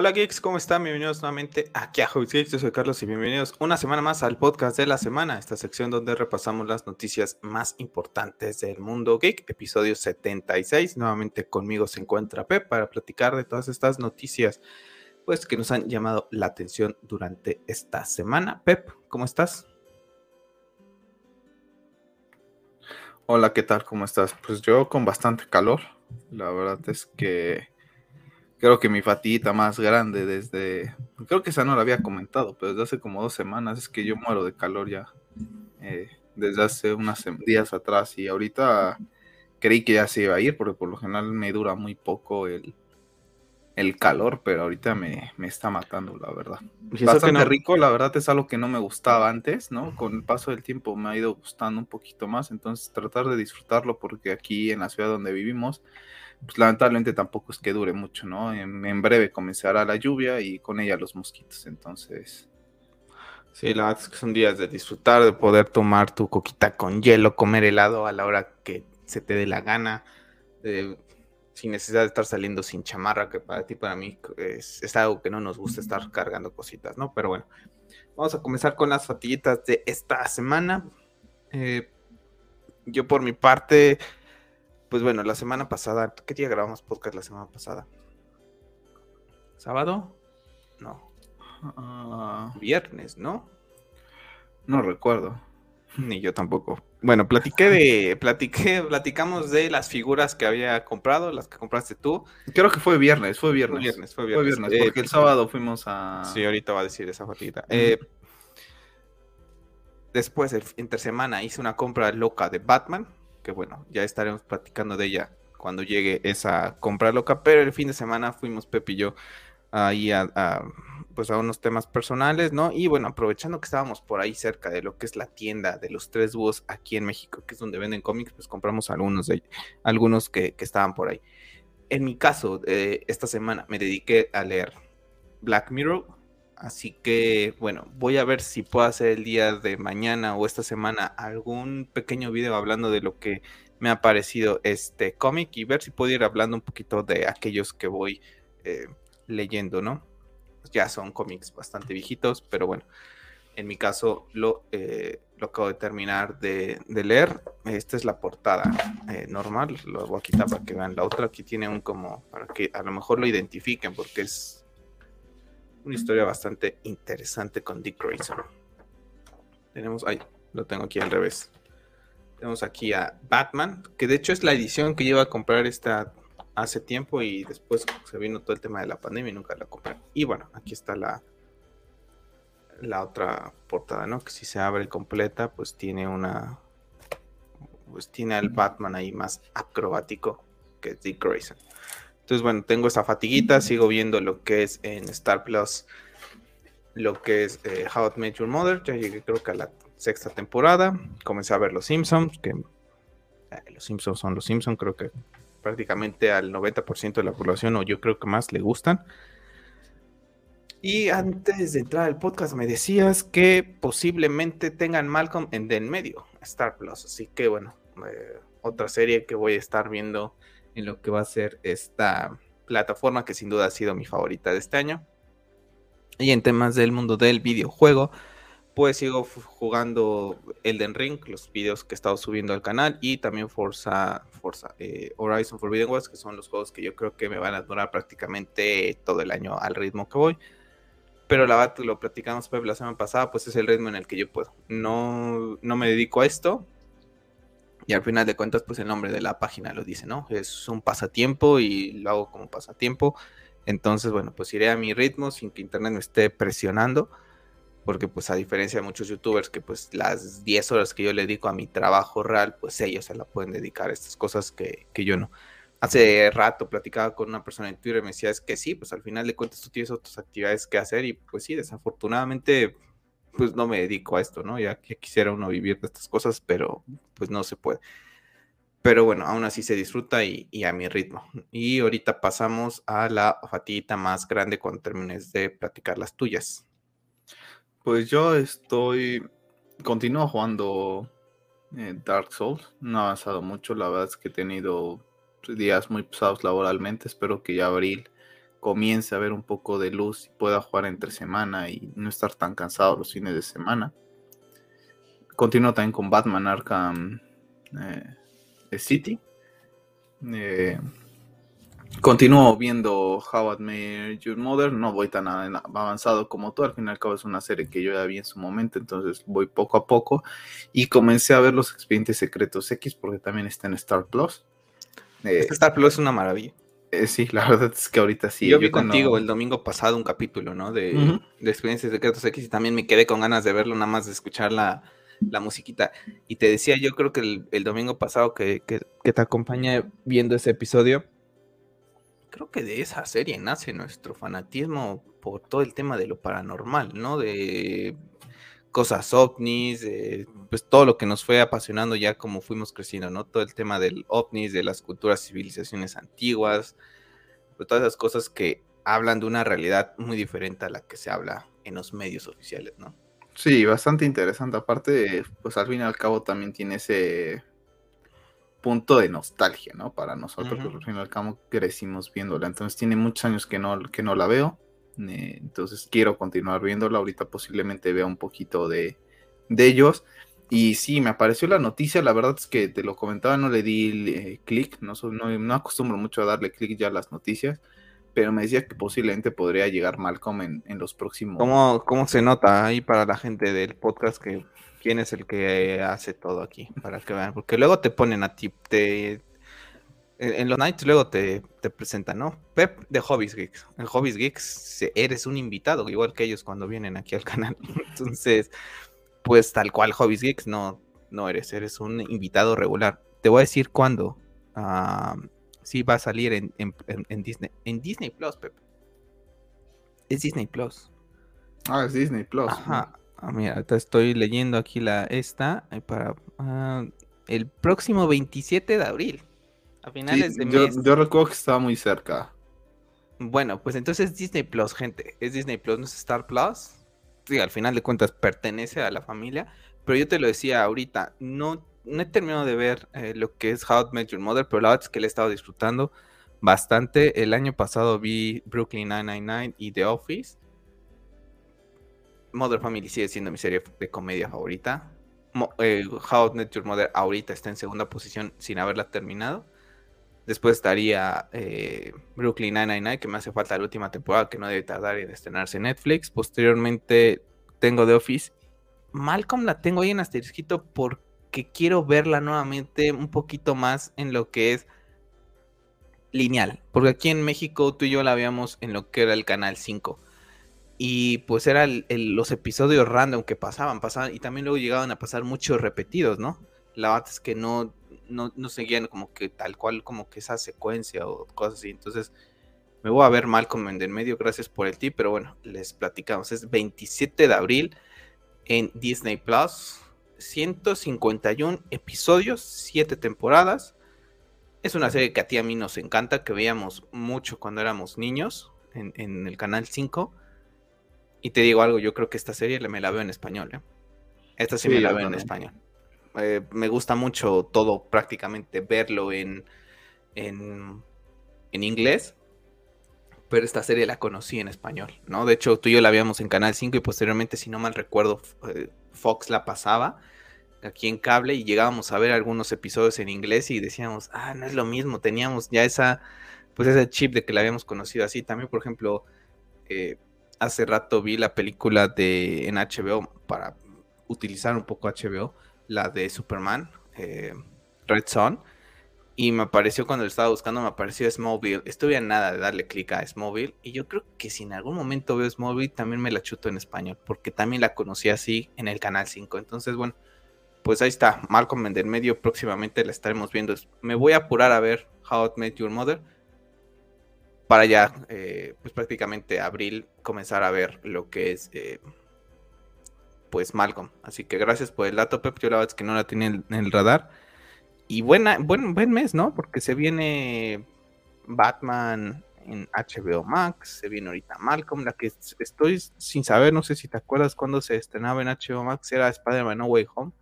Hola geeks, ¿cómo están? Bienvenidos nuevamente aquí a Hobbies Geeks. Yo soy Carlos y bienvenidos una semana más al podcast de la semana, esta sección donde repasamos las noticias más importantes del mundo geek, episodio 76. Nuevamente conmigo se encuentra Pep para platicar de todas estas noticias pues que nos han llamado la atención durante esta semana. Pep, ¿cómo estás? Hola, ¿qué tal? ¿Cómo estás? Pues yo con bastante calor. La verdad es que creo que mi fatiguita más grande desde, creo que esa no la había comentado, pero desde hace como dos semanas es que yo muero de calor ya. Eh, desde hace unos días atrás y ahorita creí que ya se iba a ir porque por lo general me dura muy poco el, el calor, pero ahorita me, está matando, la verdad. Bastante rico, la verdad es algo que no me gustaba antes, ¿no? Con el paso del tiempo me ha ido gustando un poquito más, entonces tratar de disfrutarlo porque aquí en la ciudad donde vivimos, pues lamentablemente tampoco es que dure mucho, ¿no? En, breve comenzará la lluvia y con ella los mosquitos, entonces... Sí, la verdad es que son días de disfrutar, de poder tomar tu coquita con hielo, comer helado a la hora que se te dé la gana, sin necesidad de estar saliendo sin chamarra, que para ti, para mí, es, algo que no nos gusta estar cargando cositas, ¿no? Pero bueno, vamos a comenzar con las fatiguitas de esta semana. Eh, yo por mi parte, pues bueno, la semana pasada, ¿qué día grabamos podcast la semana pasada? ¿Sábado? No. Ah. Viernes, ¿no? No recuerdo. Ni yo tampoco. Bueno, platiqué de, platiqué, platicamos de las figuras que había comprado, las que compraste tú. Creo que fue viernes, fue viernes. Fue viernes, fue viernes. Fue viernes porque el sábado fuimos a. Sí, ahorita va a decir esa fatiguita. Eh, después, entre semana, hice una compra loca de Batman, bueno, ya estaremos platicando de ella cuando llegue esa compra loca, pero el fin de semana fuimos Pepe y yo ahí a pues a unos temas personales, ¿no? Y bueno, aprovechando que estábamos por ahí cerca de lo que es la tienda de los tres búhos aquí en México, que es donde venden cómics, pues compramos algunos de algunos que, estaban por ahí. En mi caso, eh, esta semana me dediqué a leer Black Mirror, así que bueno, voy a ver si puedo hacer el día de mañana o esta semana algún pequeño video hablando de lo que me ha parecido este cómic y ver si puedo ir hablando un poquito de aquellos que voy eh, leyendo, ¿no? ya son cómics bastante viejitos, pero bueno, en mi caso lo, eh, lo acabo de terminar de, leer. Esta es la portada eh, normal, lo voy a quitar para que vean la otra. Aquí tiene un como, para que a lo mejor lo identifiquen, porque es una historia bastante interesante con Dick Grayson. Tenemos, ay, lo tengo aquí al revés. Tenemos aquí a Batman, que de hecho es la edición que lleva a comprar esta hace tiempo y después se vino todo el tema de la pandemia y nunca la compré. Y bueno, aquí está la, la otra portada, ¿no? Que si se abre completa, pues tiene una. Pues tiene al Batman ahí más acrobático que Dick Grayson. Entonces, bueno, tengo esta fatiguita, sigo viendo lo que es en Star Plus, lo que es eh, How to Met Your Mother. Ya llegué, creo que a la sexta temporada. Comencé a ver Los Simpsons, que eh, los Simpsons son los Simpsons, creo que prácticamente al 90% de la población, o yo creo que más, le gustan. Y antes de entrar al podcast me decías que posiblemente tengan Malcolm en en medio, Star Plus. Así que bueno, eh, otra serie que voy a estar viendo en lo que va a ser esta plataforma que sin duda ha sido mi favorita de este año. Y en temas del mundo del videojuego, pues sigo jugando Elden Ring, los videos que he estado subiendo al canal y también Forza, Forza eh, Horizon Forbidden West, que son los juegos que yo creo que me van a durar prácticamente todo el año al ritmo que voy. Pero la verdad, lo platicamos la semana pasada, pues es el ritmo en el que yo puedo. No, no me dedico a esto. Y al final de cuentas, pues el nombre de la página lo dice, ¿no? Es un pasatiempo y lo hago como pasatiempo. Entonces, bueno, pues iré a mi ritmo sin que internet me esté presionando porque pues a diferencia de muchos youtubers que pues las 10 horas que yo le dedico a mi trabajo real, pues ellos se la pueden dedicar a estas cosas que, yo no. Hace rato platicaba con una persona en Twitter y me decía, es que sí, pues al final de cuentas tú tienes otras actividades que hacer y pues sí, desafortunadamente pues no me dedico a esto, ¿no? Ya, que quisiera uno vivir de estas cosas, pero pues no se puede. Pero bueno, aún así se disfruta y, y a mi ritmo. Y ahorita pasamos a la fatiguita más grande cuando termines de platicar las tuyas. Pues yo estoy. Continúo jugando eh, Dark Souls. No ha avanzado mucho. La verdad es que he tenido días muy pesados laboralmente. Espero que ya abril comience a ver un poco de luz y pueda jugar entre semana y no estar tan cansado los fines de semana. Continúo también con Batman Arkham eh, City. Eh, continúo viendo How I Your Mother. No voy tan avanzado como tú. Al fin y al cabo es una serie que yo ya vi en su momento. Entonces voy poco a poco. Y comencé a ver los expedientes secretos X porque también está en Star Plus. Eh, Star Plus es una maravilla. Eh, sí, la verdad es que ahorita sí. Yo, vi contigo el domingo pasado un capítulo, ¿no? De, de Experiencias Secretos X y también me quedé con ganas de verlo, nada más de escuchar la, la musiquita. Y te decía, yo creo que el, domingo pasado que, te acompañé viendo ese episodio, creo que de esa serie nace nuestro fanatismo por todo el tema de lo paranormal, ¿no? De cosas ovnis, de, pues todo lo que nos fue apasionando ya como fuimos creciendo, ¿no? Todo el tema del ovnis, de las culturas, civilizaciones antiguas, de todas esas cosas que hablan de una realidad muy diferente a la que se habla en los medios oficiales, ¿no? Sí, bastante interesante. Aparte, pues al fin y al cabo también tiene ese punto de nostalgia, ¿no? Para nosotros, porque al fin y al cabo crecimos viéndola. Entonces tiene muchos años que no, que no la veo. Eh, entonces quiero continuar viéndola. Ahorita posiblemente vea un poquito de, de ellos. Y sí, me apareció la noticia, la verdad es que te lo comentaba, no le di eh, clic, no, no, no, acostumbro mucho a darle clic ya a las noticias, pero me decía que posiblemente podría llegar Malcolm en, en los próximos. ¿Cómo, ¿Cómo se nota ahí para la gente del podcast que quién es el que hace todo aquí? Para que vean, porque luego te ponen a ti, te, en los nights luego te, te presentan, ¿no? Pep de Hobbies Geeks. En Hobbies Geeks eres un invitado, igual que ellos cuando vienen aquí al canal. Entonces, pues tal cual Hobbies Geeks no, no eres, eres un invitado regular. Te voy a decir cuándo. Ah, sí va a salir en, Disney. En Disney Plus, Pep. Es Disney Plus. Ah, es Disney Plus. Ajá. Ah, mira, te estoy leyendo aquí la esta eh, para ah, el próximo 27 de abril. A finales de mes. Yo recuerdo que estaba muy cerca. Bueno, pues entonces es Disney Plus, gente. Es Disney Plus, no es Star Plus. Sí, al final de cuentas pertenece a la familia. Pero yo te lo decía ahorita, no no he terminado de ver eh, lo que es How to Met Your Mother, pero la verdad es que le he estado disfrutando bastante. El año pasado vi Brooklyn 999 y The Office. Mother Family sigue siendo mi serie de comedia favorita. Eh, How to Met Your Mother ahorita está en segunda posición sin haberla terminado. Después estaría eh, Brooklyn 999, que me hace falta la última temporada, que no debe tardar en estrenarse en Netflix. Posteriormente tengo The Office. Malcolm la tengo ahí en asterisquito porque que quiero verla nuevamente un poquito más en lo que es lineal. Porque aquí en México tú y yo la veíamos en lo que era el canal 5. Y pues eran los episodios random que pasaban, pasaban, y también luego llegaban a pasar muchos repetidos, ¿no? La verdad es que no, no, no seguían como que tal cual como que esa secuencia o cosas así. Entonces me voy a ver mal como en el medio, gracias por el tip, pero bueno, les platicamos. Es 27 de abril en Disney Plus 151 episodios, 7 temporadas. Es una serie que a ti a mí nos encanta, que veíamos mucho cuando éramos niños en, el canal 5. Y te digo algo, yo creo que esta serie me la veo en español. ¿eh? Esta sí, me la veo en español. Eh, me gusta mucho todo, prácticamente verlo en, en, en inglés pero esta serie la conocí en español, ¿no? De hecho, tú y yo la veíamos en Canal 5 y posteriormente, si no mal recuerdo, eh, Fox la pasaba aquí en cable y llegábamos a ver algunos episodios en inglés y decíamos, ah, no es lo mismo, teníamos ya esa, pues ese chip de que la habíamos conocido así. También, por ejemplo, eh, hace rato vi la película de en HBO para utilizar un poco HBO, la de Superman, eh, Red Son y me apareció cuando lo estaba buscando, me apareció Smallville. Estuve a nada de darle clic a Smallville. Y yo creo que si en algún momento veo Smallville, también me la chuto en español. Porque también la conocí así en el canal 5. Entonces, bueno, pues ahí está. Malcolm en el medio. Próximamente la estaremos viendo. Me voy a apurar a ver How I Met Your Mother. Para ya, eh, pues prácticamente abril, comenzar a ver lo que es. Eh, pues Malcolm. Así que gracias por el dato, Pep. Yo la verdad es que no la tenía en el radar. Y buena, buen, buen mes, ¿no? Porque se viene Batman en HBO Max, se viene ahorita Malcolm, la que estoy sin saber, no sé si te acuerdas cuando se estrenaba en HBO Max, era Spider-Man No Way Home.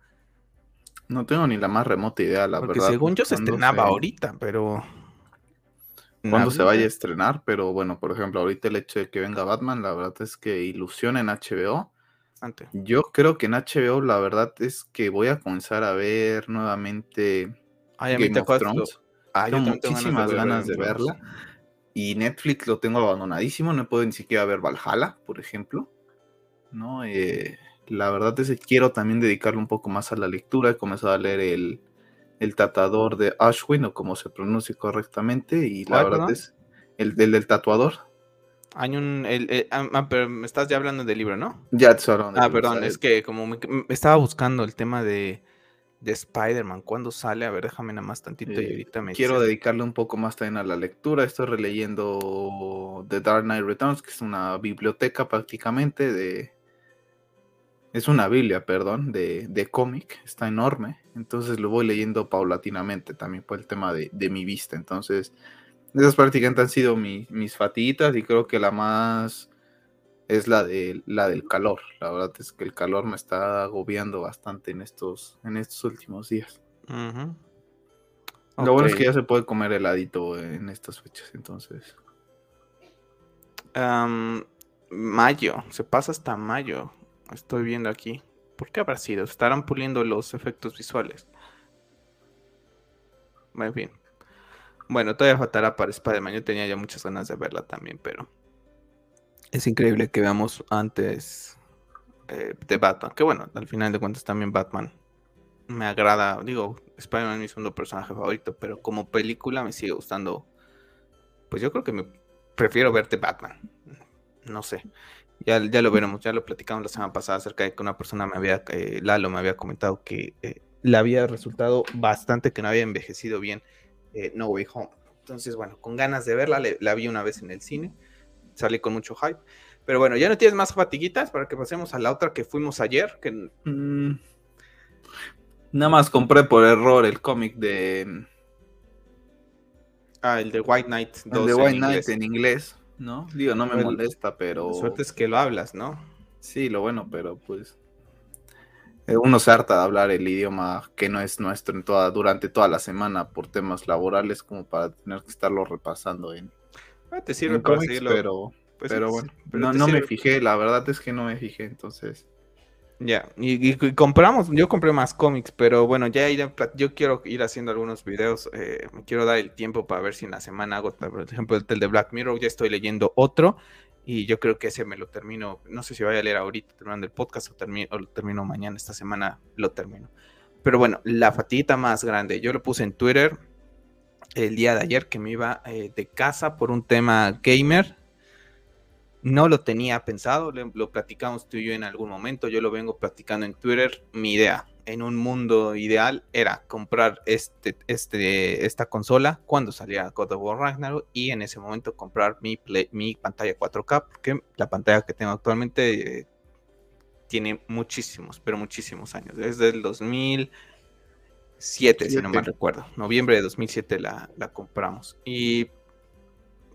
No tengo ni la más remota idea, la Porque verdad. según yo se estrenaba ahorita, pero... cuándo se vaya a estrenar, pero bueno, por ejemplo, ahorita el hecho de que venga Batman, la verdad es que ilusiona en HBO. Yo creo que en HBO la verdad es que voy a comenzar a ver nuevamente Game of Thrones. tengo muchísimas ganas de, verla. Y Netflix lo tengo abandonadísimo, no puedo ni siquiera ver Valhalla, por ejemplo. ¿no? Eh, la verdad es que quiero también dedicarle un poco más a la lectura. He comenzado a leer el, el tatuador de Ashwin, o como se pronuncia correctamente, y la verdad es el, del tatuador. Hay un. El, ah, ah, pero me estás ya hablando del libro, ¿no? Ya hablando Ah, perdón, es que como me, estaba buscando el tema de, de Spider-Man, ¿cuándo sale? A ver, déjame nada más tantito y ahorita me. Quiero dedicarle un poco más también a la lectura. Estoy releyendo The Dark Knight Returns, que es una biblioteca prácticamente de, es una Biblia, perdón, de, de cómic, está enorme, entonces lo voy leyendo paulatinamente también por el tema de, mi vista, entonces esas prácticamente han sido mis fatiguitas y creo que la más es la, de, la del calor, la verdad es que el calor me está agobiando bastante en estos, en estos últimos días. Lo bueno es que ya se puede comer heladito en estas fechas, entonces. mayo, se pasa hasta mayo. Estoy viendo aquí. ¿Por qué habrá sido? Estarán puliendo los efectos visuales. En fin. Bueno, todavía faltará para Spider-Man. Yo tenía ya muchas ganas de verla también, pero es increíble que veamos antes eh, de Batman. Que bueno, al final de cuentas también Batman me agrada. Digo, Spider-Man es mi segundo personaje favorito, pero como película me sigue gustando. Pues yo creo que me prefiero verte Batman. No sé. Ya, ya lo veremos, ya lo platicamos la semana pasada acerca de que una persona me había, eh, Lalo me había comentado que eh, le había resultado bastante que no había envejecido bien eh, No Way Home. Entonces, bueno, con ganas de verla, la vi una vez en el cine, salí con mucho hype. Pero bueno, ya no tienes más fatiguitas para que pasemos a la otra que fuimos ayer. Que... Mm, nada más compré por error el cómic de... Ah, el de White Knight. el de White Knight en inglés. ¿no? Digo, no me molesta, pero... La suerte es que lo hablas, ¿no? Sí, lo bueno, pero pues... Eh, uno se harta de hablar el idioma que no es nuestro en toda, durante toda la semana por temas laborales como para tener que estarlo repasando en... Ah, te sirve para seguirlo. Pero, pues pero bueno, no, no me fijé, la verdad es que no me fijé, entonces... Ya, y, compramos, yo compré más cómics, pero bueno, ya yo quiero ir haciendo algunos videos, eh, me quiero dar el tiempo para ver si en la semana hago, por ejemplo, el de Black Mirror, ya estoy leyendo otro y yo creo que ese me lo termino, no sé si voy a leer ahorita terminando el podcast o, termino, lo termino mañana, esta semana lo termino. Pero bueno, la fatiguita más grande, yo lo puse en Twitter el día de ayer que me iba eh, de casa por un tema gamer, no lo tenía pensado, lo, platicamos tú y yo en algún momento, yo lo vengo platicando en Twitter. Mi idea en un mundo ideal era comprar este, este, esta consola cuando salía God of War Ragnarok y en ese momento comprar mi, mi pantalla 4K, porque la pantalla que tengo actualmente eh, tiene muchísimos, pero muchísimos años. Desde el 2007, si no mal recuerdo. Noviembre de 2007 la, la compramos. Y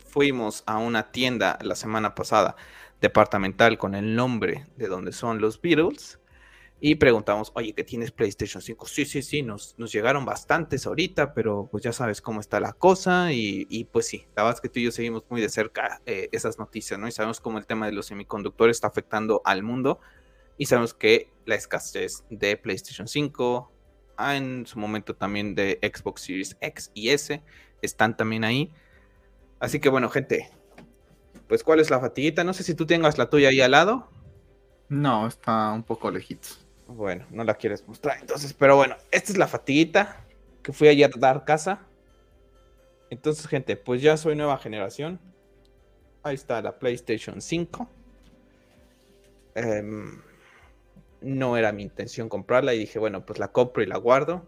fuimos a una tienda la semana pasada departamental con el nombre de donde son los Beatles y preguntamos, oye, ¿qué tienes PlayStation 5? Sí, sí, sí, nos, nos llegaron bastantes ahorita, pero pues ya sabes cómo está la cosa y, pues sí, la verdad es que tú y yo seguimos muy de cerca eh, esas noticias, ¿no? Y sabemos cómo el tema de los semiconductores está afectando al mundo y sabemos que la escasez de PlayStation 5, ah, en su momento también de Xbox Series X y S, están también ahí. Así que bueno, gente, pues ¿cuál es la fatiguita? No sé si tú tengas la tuya ahí al lado. No, está un poco lejitos. Bueno, no la quieres mostrar entonces, pero bueno, esta es la fatiguita que fui ayer a dar casa. Entonces, gente, pues ya soy nueva generación. Ahí está la PlayStation 5. Em, no era mi intención comprarla y dije, bueno, pues la compro y la guardo.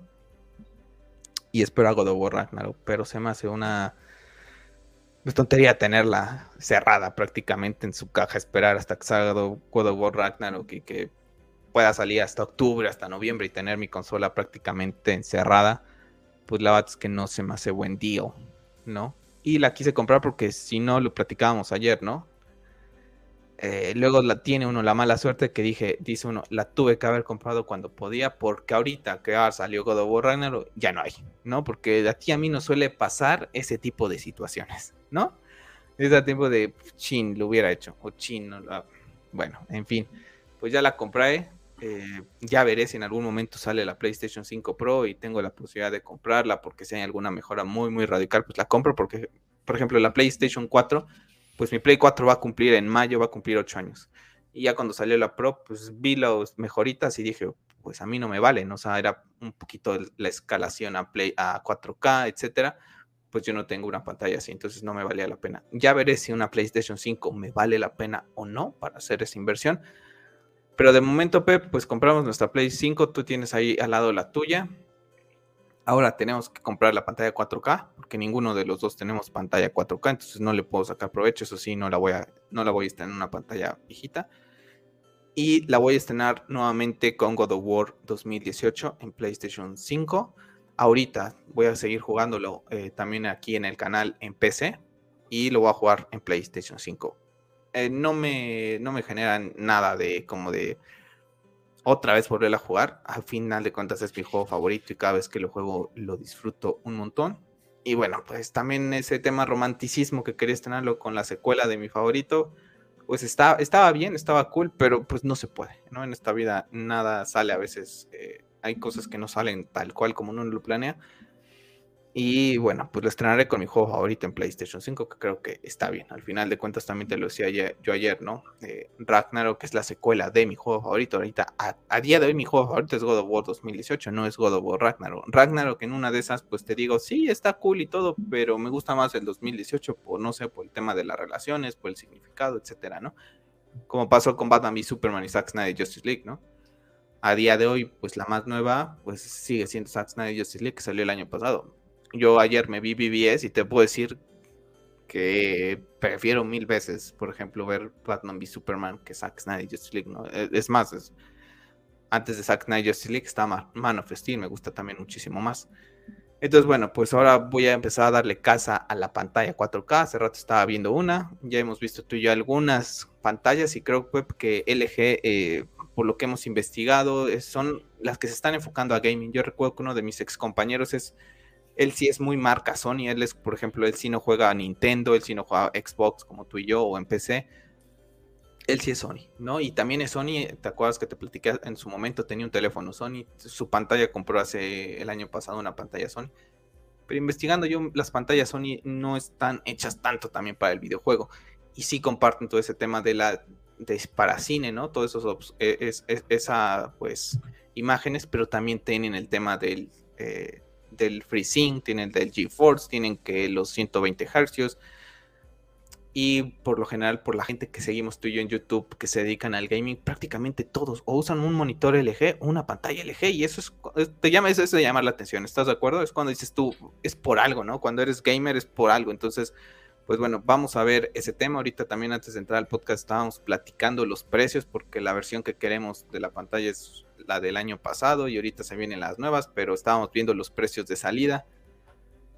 Y espero algo de War pero se me hace una tontería tenerla cerrada prácticamente en su caja, esperar hasta que salga God of War Ragnarok y que pueda salir hasta octubre, hasta noviembre y tener mi consola prácticamente encerrada. Pues la verdad es que no se me hace buen deal, ¿no? Y la quise comprar porque si no lo platicábamos ayer, ¿no? eh, luego la, tiene uno la mala suerte que dije, dice uno, la tuve que haber comprado cuando podía, porque ahorita que ah, salió God of War Ragnarok, ya no hay, ¿no? Porque a ti a mí no suele pasar ese tipo de situaciones, ¿no? Es a tiempo de chin, lo hubiera hecho, o chin, bueno, en fin, pues ya la compré, eh, ya veré si en algún momento sale la PlayStation 5 Pro y tengo la posibilidad de comprarla porque si hay alguna mejora muy, muy radical, pues la compro porque, por ejemplo, la PlayStation 4 pues mi Play 4 va a cumplir en mayo, va a cumplir 8 años. Y ya cuando salió la Pro, pues vi las mejoritas y dije, pues a mí no me vale, ¿no? O sea, era un poquito la escalación a Play a 4K, etcétera. Pues yo no tengo una pantalla así, entonces no me valía la pena. Ya veré si una PlayStation 5 me vale la pena o no para hacer esa inversión. Pero de momento, Pep, pues compramos nuestra Play 5, tú tienes ahí al lado la tuya. Ahora tenemos que comprar la pantalla 4K, porque ninguno de los dos tenemos pantalla 4K, entonces no le puedo sacar provecho, eso sí, no la voy a, no la voy a estrenar en una pantalla viejita. Y la voy a estrenar nuevamente con God of War 2018 en PlayStation 5. Ahorita voy a seguir jugándolo eh, también aquí en el canal en PC y lo voy a jugar en PlayStation 5. Eh, no, me, no me generan nada de como de otra vez volver a jugar. Al final de cuentas es mi juego favorito y cada vez que lo juego lo disfruto un montón. Y bueno, pues también ese tema romanticismo que quería tenerlo con la secuela de mi favorito, pues está, estaba bien, estaba cool, pero pues no se puede, ¿no? En esta vida nada sale a veces, eh, hay cosas que no salen tal cual como uno lo planea. Y bueno, pues lo estrenaré con mi juego favorito en PlayStation 5, que creo que está bien. Al final de cuentas también te lo decía yo ayer, ¿no? Eh, Ragnarok es la secuela de mi juego favorito. Ahorita, a, día de hoy mi juego favorito es God of War 2018, no es God of War Ragnarok. Ragnarok en una de esas, pues te digo, sí, está cool y todo, pero me gusta más el 2018 por, no sé, por el tema de las relaciones, por el significado, etcétera, ¿no? Como pasó con Batman v Superman y Zack Snyder Justice League, ¿no? A día de hoy, pues la más nueva, pues sigue siendo Zack Snyder Justice League, que salió el año pasado yo ayer me vi BBS y te puedo decir que prefiero mil veces, por ejemplo, ver Batman v Superman que Zack Snyder Justice League, ¿no? E, es más, antes de Zack Snyder Justice League está Man of Steel, me gusta también muchísimo más. Entonces, bueno, pues ahora voy a empezar a darle casa a la pantalla 4K. Hace rato estaba viendo una, ya hemos visto tú y yo algunas pantallas y creo que LG, eh, por lo que hemos investigado, son las que se están enfocando a gaming. Yo recuerdo que uno de mis ex compañeros es él sí es muy marca Sony, él es, por ejemplo, él sí no juega a Nintendo, él sí no juega a Xbox como tú y yo o en PC. Él sí es Sony, ¿no? Y también es Sony, ¿te acuerdas que te platiqué en su momento? Tenía un teléfono Sony, su pantalla compró hace el año pasado una pantalla Sony. Pero investigando yo, las pantallas Sony no están hechas tanto también para el videojuego. Y sí comparten todo ese tema de la para cine, ¿no? Todos esos e, es, pues imágenes, pero también tienen el tema del eh, del FreeSync, tienen del GeForce, tienen que los 120 Hz. Y por lo general, por la gente que seguimos tú y yo en YouTube que se dedican al gaming, prácticamente todos o usan un monitor LG o una pantalla LG. Y eso es, te llama, eso es de llamar la atención. ¿Estás de acuerdo? Es cuando dices tú, es por algo, ¿no? Cuando eres gamer es por algo. Entonces, pues bueno, vamos a ver ese tema. Ahorita también antes de entrar al podcast estábamos platicando los precios porque la versión que queremos de la pantalla es la del año pasado y ahorita se vienen las nuevas, pero estábamos viendo los precios de salida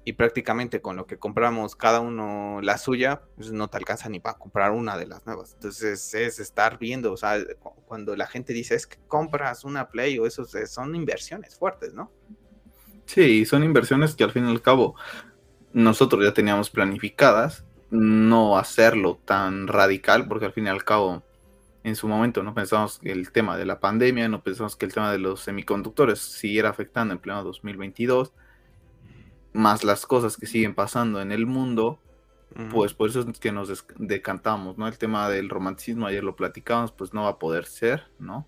y prácticamente con lo que compramos cada uno la suya, pues no te alcanza ni para comprar una de las nuevas. Entonces es estar viendo, o sea, cuando la gente dice es que compras una Play o eso, son inversiones fuertes, ¿no? Sí, son inversiones que al fin y al cabo nosotros ya teníamos planificadas, no hacerlo tan radical, porque al fin y al cabo en su momento no pensamos que el tema de la pandemia, no pensamos que el tema de los semiconductores siguiera afectando en pleno 2022, más las cosas que siguen pasando en el mundo, pues por eso es que nos decantamos, ¿no? El tema del romanticismo, ayer lo platicamos, pues no va a poder ser, ¿no?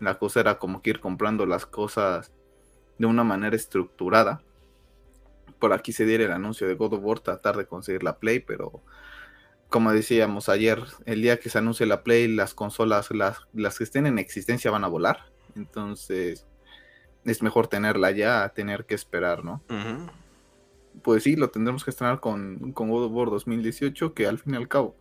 La cosa era como que ir comprando las cosas de una manera estructurada. Por aquí se diera el anuncio de God of War, tratar de conseguir la Play, pero como decíamos ayer, el día que se anuncie la Play, las consolas, las, las que estén en existencia van a volar. Entonces, es mejor tenerla ya a tener que esperar, ¿no? Pues sí, lo tendremos que estrenar con, con, God of War 2018, que al fin y al cabo,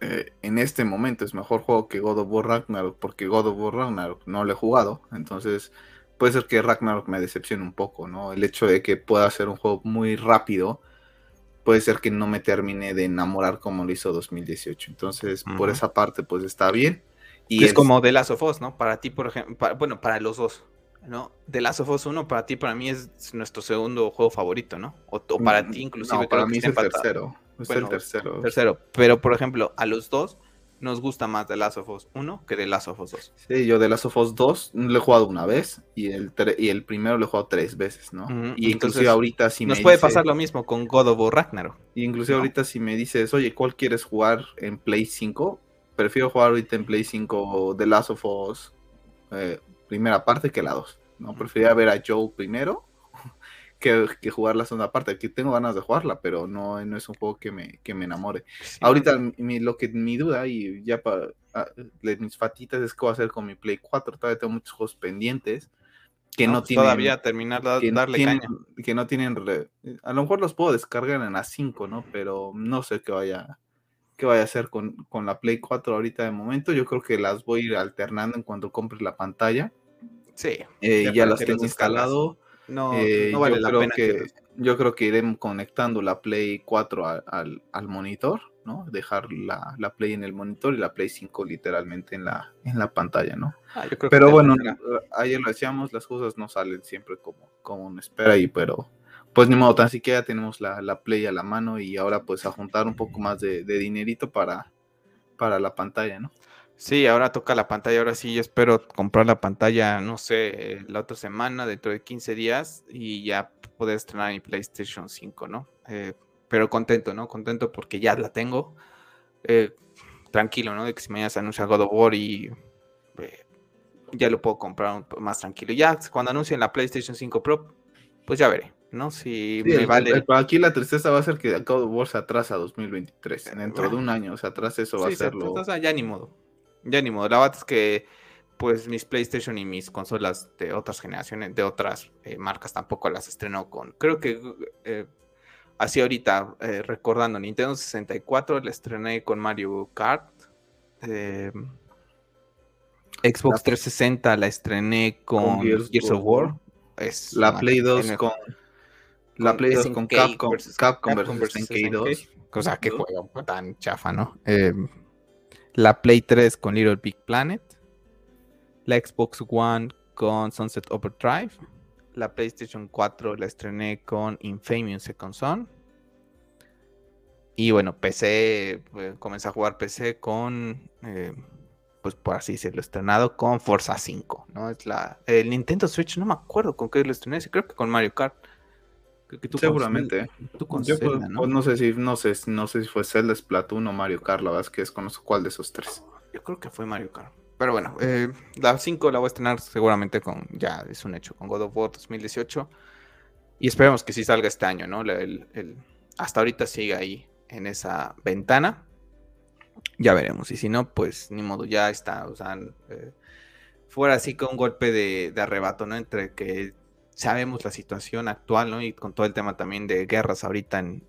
eh, en este momento es mejor juego que God of War Ragnarok, porque God of War Ragnarok no lo he jugado. Entonces, puede ser que Ragnarok me decepcione un poco, ¿no? El hecho de que pueda ser un juego muy rápido puede ser que no me termine de enamorar como lo hizo 2018. Entonces, por esa parte, pues está bien. Y es como The Last of Us, ¿no? Para ti, por ejemplo, bueno, para los dos, ¿no? The Last of Us 1 para ti, para mí es nuestro segundo juego favorito, ¿no? O, para mm, ti inclusive. No, para mí es el tercero. Es el tercero. Tercero. Pero, por ejemplo, a los dos nos gusta más The Last of Us 1 que The Last of Us 2. Sí, yo The Last of Us 2 lo he jugado una vez y el, y el primero lo he jugado tres veces, ¿no? Y inclusive ahorita si nos puede pasar lo mismo con God of War Ragnarok. Y inclusive ahorita si me dices, oye, ¿cuál quieres jugar en Play 5? Prefiero jugar ahorita en Play 5 The Last of Us eh, primera parte que la 2. ¿no? Preferiría ver a Joe primero que, jugar la segunda parte. Aquí tengo ganas de jugarla, pero no, no es un juego que me, que me enamore. Ahorita mi, lo que mi duda y ya para ah, mis fatitas es qué voy a hacer con mi Play 4. Todavía tengo muchos juegos pendientes que no, pues tienen todavía terminar que darle tienen, que no tienen a lo mejor los puedo descargar en la 5 no pero no sé qué vaya qué vaya a hacer con, con, la Play 4 ahorita de momento yo creo que las voy a ir alternando en cuanto compre la pantalla sí eh, ya las tengo instalado no, eh, no vale la pena que, Yo creo que iré conectando la Play 4 al, al, monitor, ¿no? Dejar la, la, Play en el monitor y la Play 5 literalmente en la, en la pantalla, ¿no? Ah, pero bueno, ayer lo decíamos, las cosas no salen siempre como, como uno espera y pero pues ni modo, tan siquiera tenemos la, la, Play a la mano y ahora pues a juntar un poco más de, de dinerito para, para la pantalla, ¿no? Sí, ahora toca la pantalla, ahora sí espero comprar la pantalla, no sé, la otra semana, dentro de 15 días, y ya poder estrenar mi PlayStation 5, ¿no? Eh, pero contento, ¿no? Contento porque ya la tengo. Eh, tranquilo, ¿no? De que si mañana se anuncia God of War y eh, ya lo puedo comprar más tranquilo. Ya cuando anuncien la PlayStation 5 Pro, pues ya veré, ¿no? Si me vale. aquí la tristeza va a ser que God of War se atrasa a 2023. Dentro de un año se atrasa, eso va a ser lo. Ya ni modo. Ya ni modo. La verdad es que pues mis PlayStation y mis consolas de otras generaciones, de otras eh, marcas tampoco las estrenó con. Creo que eh, así ahorita, eh, recordando, Nintendo 64 la estrené con Mario Kart. Xbox 360 la estrené con, Gears, of War. Es la Play 2 con, la Play 2 con Capcom, versus, Capcom, versus, SNK2. Cosa que juego tan chafa, ¿no? La Play 3 con Little Big Planet, la Xbox One con Sunset Overdrive, la PlayStation 4 la estrené con Infamous Second Son. Y bueno, PC, pues, comencé a jugar PC con, eh, pues por así decirlo, estrenado con Forza 5, ¿no? Es la, el Nintendo Switch, no me acuerdo con qué lo estrené, creo que con Mario Kart. Seguramente. Yo, pues, ¿no? sé si no sé, no sé si fue Zelda, Splatoon o Mario Kart, la verdad es que desconozco cuál de esos tres. Yo creo que fue Mario Kart. Pero bueno, eh, la 5 la voy a estrenar seguramente con, ya es un hecho, con God of War 2018. Y esperemos que sí salga este año, ¿no? El, hasta ahorita sigue ahí en esa ventana. Ya veremos. Y si no, pues ni modo, ya está. O sea, eh, fuera así con un golpe de, de arrebato, ¿no? Entre que sabemos la situación actual, ¿no? Y con todo el tema también de guerras ahorita en,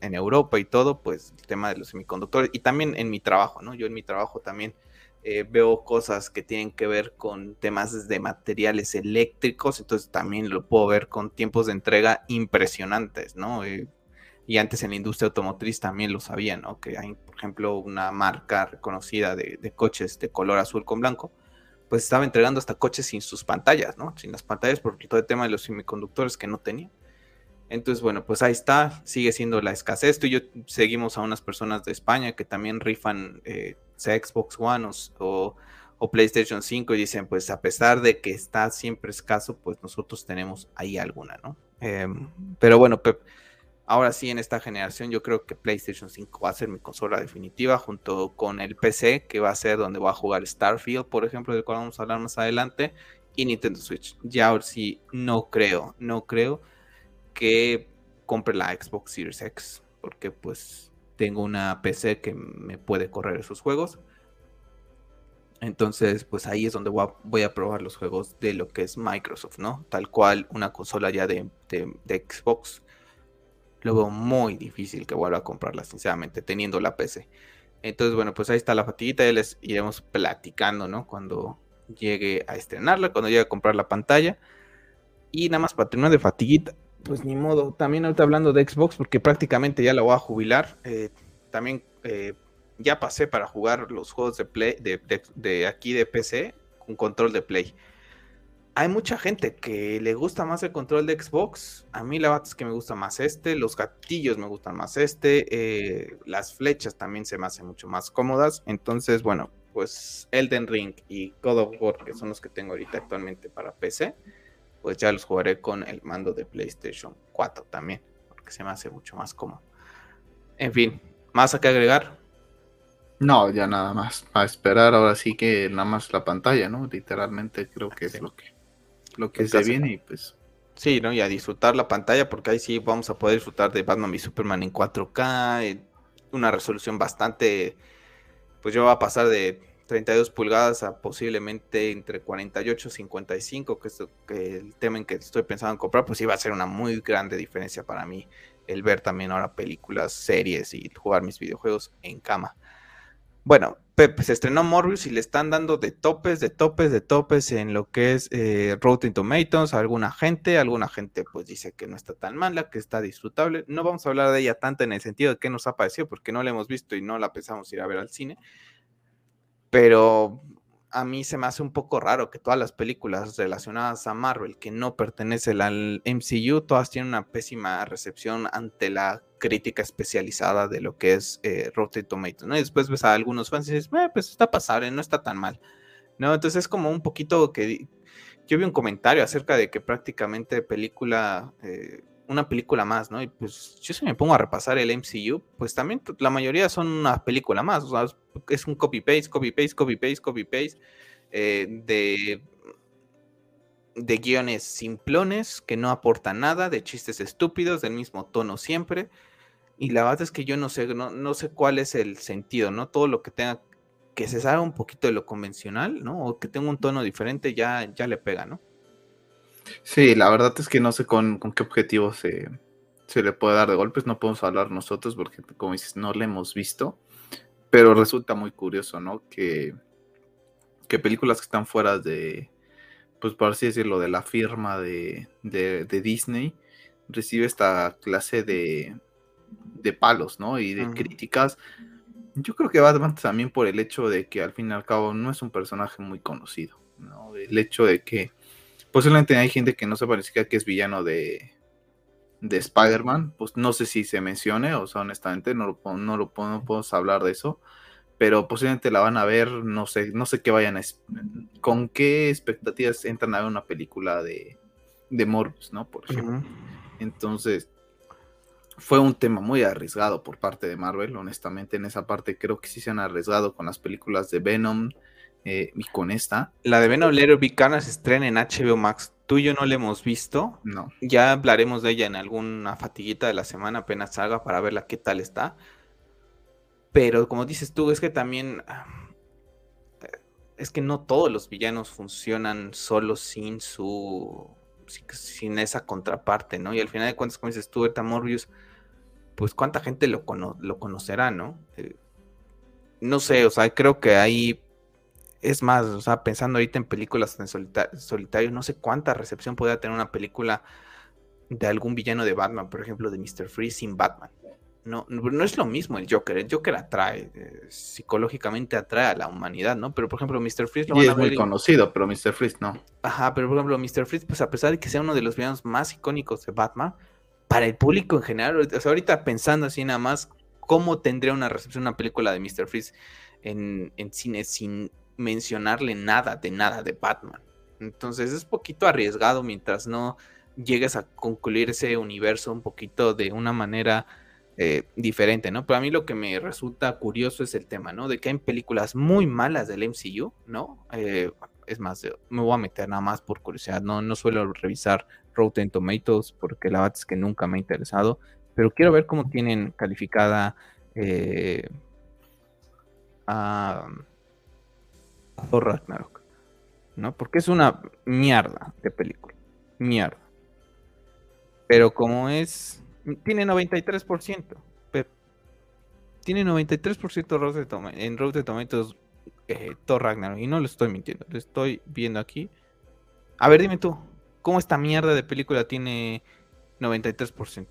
Europa y todo, pues el tema de los semiconductores y también en mi trabajo, ¿no? Yo en mi trabajo también eh, veo cosas que tienen que ver con temas de materiales eléctricos, entonces también lo puedo ver con tiempos de entrega impresionantes, ¿no? Eh, y antes en la industria automotriz también lo sabía, ¿no? Que hay, por ejemplo, una marca reconocida de, de coches de color azul con blanco, pues estaba entregando hasta coches sin sus pantallas, ¿no? Sin las pantallas por todo el tema de los semiconductores que no tenía. Entonces, bueno, pues ahí está, sigue siendo la escasez. Tú y yo seguimos a unas personas de España que también rifan, eh, sea Xbox One o, PlayStation 5 y dicen, pues a pesar de que está siempre escaso, pues nosotros tenemos ahí alguna, ¿no? Em, pero bueno, Pep, Ahora sí, en esta generación yo creo que PlayStation 5 va a ser mi consola definitiva junto con el PC, que va a ser donde voy a jugar Starfield, por ejemplo, del cual vamos a hablar más adelante, y Nintendo Switch. Ya ahora sí, no creo, no creo que compre la Xbox Series X, porque pues tengo una PC que me puede correr esos juegos. Entonces, pues ahí es donde voy a, probar los juegos de lo que es Microsoft, ¿no? Tal cual una consola ya de, de Xbox lo veo muy difícil que vuelva a comprarla, sinceramente, teniendo la PC. Entonces, bueno, pues ahí está la fatiguita, ya les iremos platicando, ¿no? Cuando llegue a estrenarla, cuando llegue a comprar la pantalla. Y nada más para terminar de fatiguita, pues ni modo. También ahorita hablando de Xbox, porque prácticamente ya la voy a jubilar. Eh, también eh, ya pasé para jugar los juegos de Play, de, aquí de PC, con control de Play. Hay mucha gente que le gusta más el control de Xbox. A mí la verdad es que me gusta más este. Los gatillos me gustan más este. Eh, las flechas también se me hacen mucho más cómodas. Entonces, bueno, pues Elden Ring y God of War, que son los que tengo ahorita actualmente para PC, pues ya los jugaré con el mando de PlayStation 4 también, porque se me hace mucho más cómodo. En fin, ¿más a que agregar? No, ya nada más. A esperar ahora sí que nada más la pantalla, ¿no? Literalmente creo que es lo que, lo que se viene y pues. Sí, ¿no? Y a disfrutar la pantalla, porque ahí sí vamos a poder disfrutar de Batman y Superman en 4K, una resolución bastante, pues yo va a pasar de 32 pulgadas a posiblemente entre 48 y 55, que es el tema en que estoy pensando en comprar, pues iba a ser una muy grande diferencia para mí el ver también ahora películas, series y jugar mis videojuegos en cama. Bueno, se estrenó Morbius y le están dando de topes, de topes, de topes en lo que es eh, Rotten Tomatoes. Alguna gente, alguna gente pues dice que no está tan mala, que está disfrutable. No vamos a hablar de ella tanto en el sentido de qué nos ha parecido, porque no la hemos visto y no la pensamos ir a ver al cine. Pero a mí se me hace un poco raro que todas las películas relacionadas a Marvel que no pertenecen al MCU, todas tienen una pésima recepción ante la crítica especializada de lo que es eh, Rotten Tomatoes, ¿no? Y después ves a algunos fans y dices, eh, pues está pasable, no está tan mal, ¿no? Entonces es como un poquito que yo vi un comentario acerca de que prácticamente película eh, una película más, ¿no? Y pues yo si me pongo a repasar el MCU, pues también la mayoría son una película más, o sea, es un copy-paste, copy-paste, copy-paste, copy-paste eh, de, de guiones simplones que no aportan nada, de chistes estúpidos, del mismo tono siempre. Y la verdad es que yo no sé, no, no sé cuál es el sentido, ¿no? Todo lo que tenga que se salga un poquito de lo convencional, ¿no? O que tenga un tono diferente, ya, ya le pega, ¿no? Sí, la verdad es que no sé con, qué objetivo se, le puede dar de golpes. No podemos hablar nosotros porque, como dices, no le hemos visto. Pero resulta muy curioso, ¿no? Que, que películas que están fuera de, pues por así decirlo, de la firma de, Disney, recibe esta clase de, de palos, ¿no? Y de críticas. Yo creo que va también por el hecho de que al fin y al cabo no es un personaje muy conocido, ¿no? El hecho de que Posiblemente hay gente que no se parece que es villano de, de Spider-Man. Pues no sé si se mencione, o sea, honestamente, no lo, no lo podemos hablar de eso. Pero posiblemente la van a ver, no sé, no sé qué vayan a. ¿Con qué expectativas entran a ver una película de, de Morbius, ¿no? Por ejemplo. Entonces, fue un tema muy arriesgado por parte de Marvel, honestamente. En esa parte creo que sí se han arriesgado con las películas de Venom, eh, y con esta. La de Venom Little Vicana se estrena en HBO Max. Tú y yo no la hemos visto. No. Ya hablaremos de ella en alguna fatiguita de la semana apenas salga para verla qué tal está. Pero como dices tú, es que también. Es que no todos los villanos funcionan solo sin su. sin esa contraparte, ¿no? Y al final de cuentas, como dices tú, Eta Morbius, pues cuánta gente lo, lo conocerá, ¿no? Eh, no sé, o sea, creo que hay es más, o sea, pensando ahorita en películas en solitario, no sé cuánta recepción podría tener una película de algún villano de Batman, por ejemplo, de Mr. Freeze sin Batman. No, no es lo mismo el Joker. El Joker atrae, eh, psicológicamente atrae a la humanidad, ¿no? Pero por ejemplo, Mr. Freeze lo es muy conocido, pero Mr. Freeze no. Ajá, pero por ejemplo, Mr. Freeze, pues a pesar de que sea uno de los villanos más icónicos de Batman, para el público en general, o sea, ahorita pensando así nada más, ¿cómo tendría una recepción una película de Mr. Freeze en, en cine sin mencionarle nada de nada de Batman. Entonces es poquito arriesgado mientras no llegues a concluir ese universo un poquito de una manera eh, diferente, ¿no? Pero a mí lo que me resulta curioso es el tema, ¿no? De que hay películas muy malas del MCU, ¿no? Eh, es más, me voy a meter nada más por curiosidad, no, no suelo revisar Rotten Tomatoes porque la verdad es que nunca me ha interesado, pero quiero ver cómo tienen calificada eh, a Thor Ragnarok. ¿No? Porque es una mierda de película. Mierda. Pero como es. Tiene 93%. Tiene 93% en de Tomatoes eh, Thor Ragnarok. Y no lo estoy mintiendo. Lo estoy viendo aquí. A ver, dime tú. ¿Cómo esta mierda de película tiene 93%.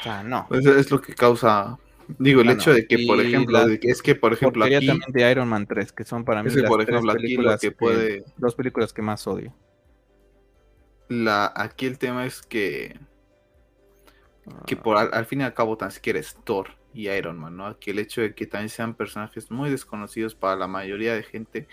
O sea, no. Pues es lo que causa Digo, el hecho de que, por ejemplo, es que, por ejemplo, aquí... también de Iron Man 3, que son para mí las por ejemplo, películas que puede... dos películas que más odio. La, aquí el tema es que... Que por al, fin y al cabo tan siquiera es Thor y Iron Man, ¿no? Aquí el hecho de que también sean personajes muy desconocidos para la mayoría de gente,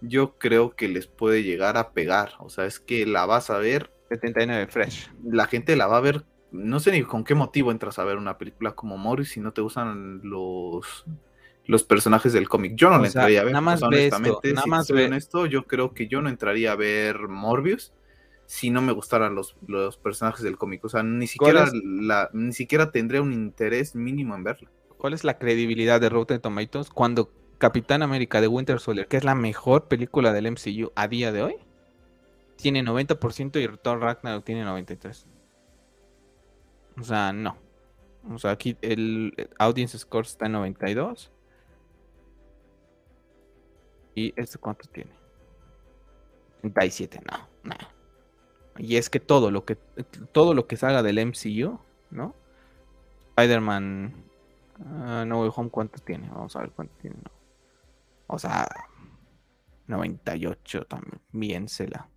yo creo que les puede llegar a pegar. O sea, es que la vas a ver... 79 Fresh. La gente la va a ver no sé ni con qué motivo entras a ver una película como Morris si no te gustan los los personajes del cómic. Yo no le entraría a ver. Nada más honestamente, nada más honesto, yo creo que yo no entraría a ver Morbius si no me gustaran los, los personajes del cómic. O sea, ni siquiera la, ni siquiera tendría un interés mínimo en verla. ¿Cuál es la credibilidad de Rotten Tomatoes cuando Capitán América de Winter Soldier, que es la mejor película del MCU a día de hoy, tiene 90% y Thor Ragnarok tiene 93%? O sea, no. O sea, aquí el, audience score está en 92. ¿Y este cuánto tiene? 37, no, no. Y es que todo lo que todo lo que salga del MCU, ¿no? Spider-Man uh, No Way Home, ¿cuánto tiene? Vamos a ver cuánto tiene. O sea, 98 también, se la.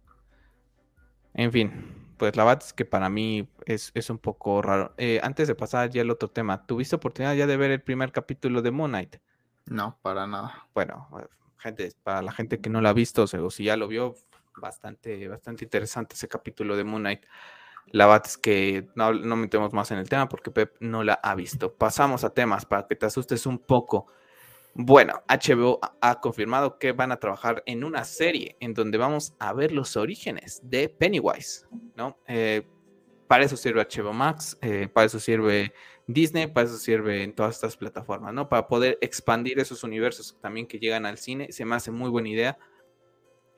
En fin, pues la verdad es que para mí es, un poco raro. Eh, antes de pasar ya al otro tema, ¿tuviste oportunidad ya de ver el primer capítulo de Moon Knight? No, para nada. Bueno, eh, gente, para la gente que no lo ha visto, o, si ya lo vio, bastante, bastante interesante ese capítulo de Moon Knight. La verdad es que no, no metemos más en el tema porque Pep no la ha visto. Pasamos a temas para que te asustes un poco. Bueno, HBO ha confirmado que van a trabajar en una serie en donde vamos a ver los orígenes de Pennywise, ¿no? Eh, para eso sirve HBO Max, eh, para eso sirve Disney, para eso sirve en todas estas plataformas, ¿no? Para poder expandir esos universos también que llegan al cine, se me hace muy buena idea.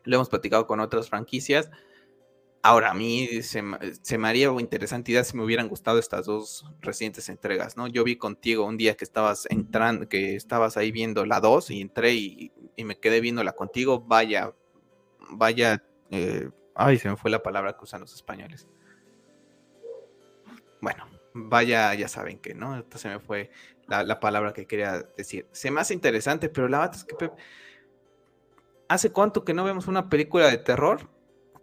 Lo hemos platicado con otras franquicias. Ahora, a mí se, me haría interesante idea si me hubieran gustado estas dos recientes entregas, ¿no? Yo vi contigo un día que estabas entrando, que estabas ahí viendo la 2 y entré y, me quedé viéndola contigo. Vaya, vaya, eh, ay, se me fue la palabra que usan los españoles. Bueno, vaya, ya saben que, ¿no? Esta se me fue la, la, palabra que quería decir. Se me hace interesante, pero la verdad es que, ¿hace cuánto que no vemos una película de terror?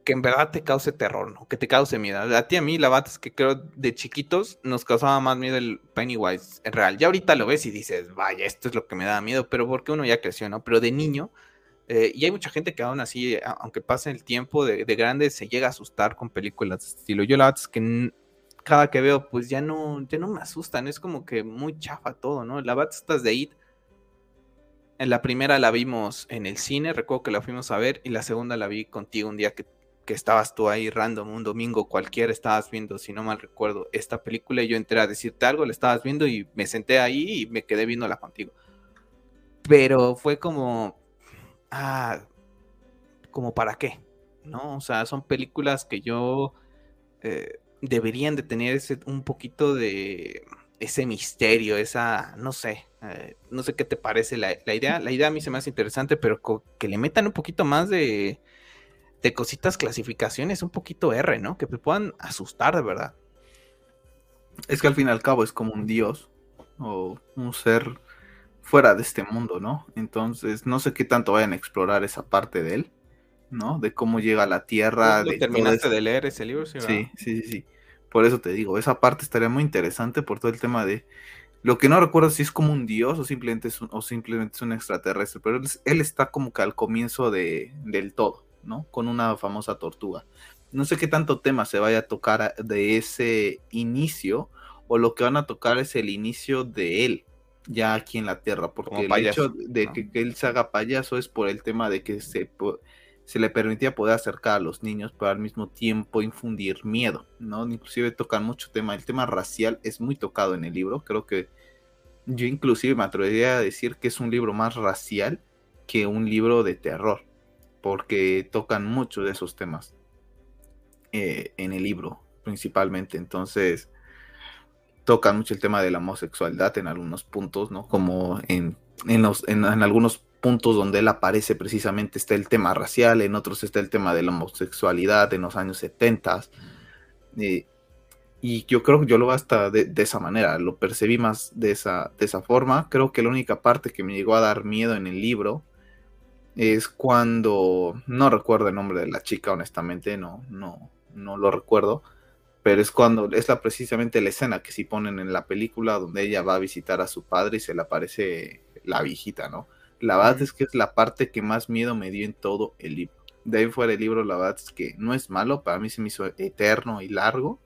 Que en verdad te cause terror, ¿no? Que te cause miedo. A ti a mí, la verdad es que creo de chiquitos nos causaba más miedo el Pennywise en real. Ya ahorita lo ves y dices, vaya, esto es lo que me da miedo, pero porque uno ya creció, ¿no? Pero de niño, eh, y hay mucha gente que aún así, aunque pase el tiempo de, grande, se llega a asustar con películas de este estilo. Yo la verdad es que cada que veo, pues ya no, ya no me asustan, es como que muy chafa todo, ¿no? La verdad estás de It. En la primera la vimos en el cine, recuerdo que la fuimos a ver, y la segunda la vi contigo un día que que estabas tú ahí random un domingo cualquiera, estabas viendo, si no mal recuerdo, esta película y yo entré a decirte algo, la estabas viendo y me senté ahí y me quedé viéndola contigo. Pero fue como, ah, como para qué, ¿no? O sea, son películas que yo eh, deberían de tener ese, un poquito de ese misterio, esa, no sé, eh, no sé qué te parece la, la, idea. La idea a mí se me hace interesante, pero que le metan un poquito más de de cositas, clasificaciones un poquito R, ¿no? Que te puedan asustar de verdad. Es que al fin y al cabo es como un dios o un ser fuera de este mundo, ¿no? Entonces, no sé qué tanto vayan a explorar esa parte de él, ¿no? De cómo llega a la Tierra. de terminaste de leer ese libro? Sí, sí, sí, sí, Por eso te digo, esa parte estaría muy interesante por todo el tema de... Lo que no recuerdo si es como un dios o simplemente es un, o simplemente es un extraterrestre, pero él, está como que al comienzo de, del todo, ¿no? Con una famosa tortuga. No sé qué tanto tema se vaya a tocar de ese inicio o lo que van a tocar es el inicio de él ya aquí en la Tierra, porque el hecho de que, él se haga payaso es por el tema de que se, se le permitía poder acercar a los niños, pero al mismo tiempo infundir miedo, ¿no? Inclusive tocan mucho tema, el tema racial es muy tocado en el libro, creo que yo inclusive me atrevería a decir que es un libro más racial que un libro de terror porque tocan mucho de esos temas eh, en el libro, principalmente. Entonces, tocan mucho el tema de la homosexualidad en algunos puntos, ¿no? Como en, en, algunos puntos donde él aparece precisamente está el tema racial, en otros está el tema de la homosexualidad en los años 70. Eh, y yo creo que yo lo hasta de, esa manera, lo percibí más de esa, de esa forma. Creo que la única parte que me llegó a dar miedo en el libro es cuando, no recuerdo el nombre de la chica, honestamente, no, no, no lo recuerdo, pero es cuando, es la, precisamente la escena que sí ponen en la película donde ella va a visitar a su padre y se le aparece la viejita, ¿no? La verdad es que es la parte que más miedo me dio en todo el libro. De ahí fuera el libro, la verdad es que no es malo, para mí se me hizo eterno y largo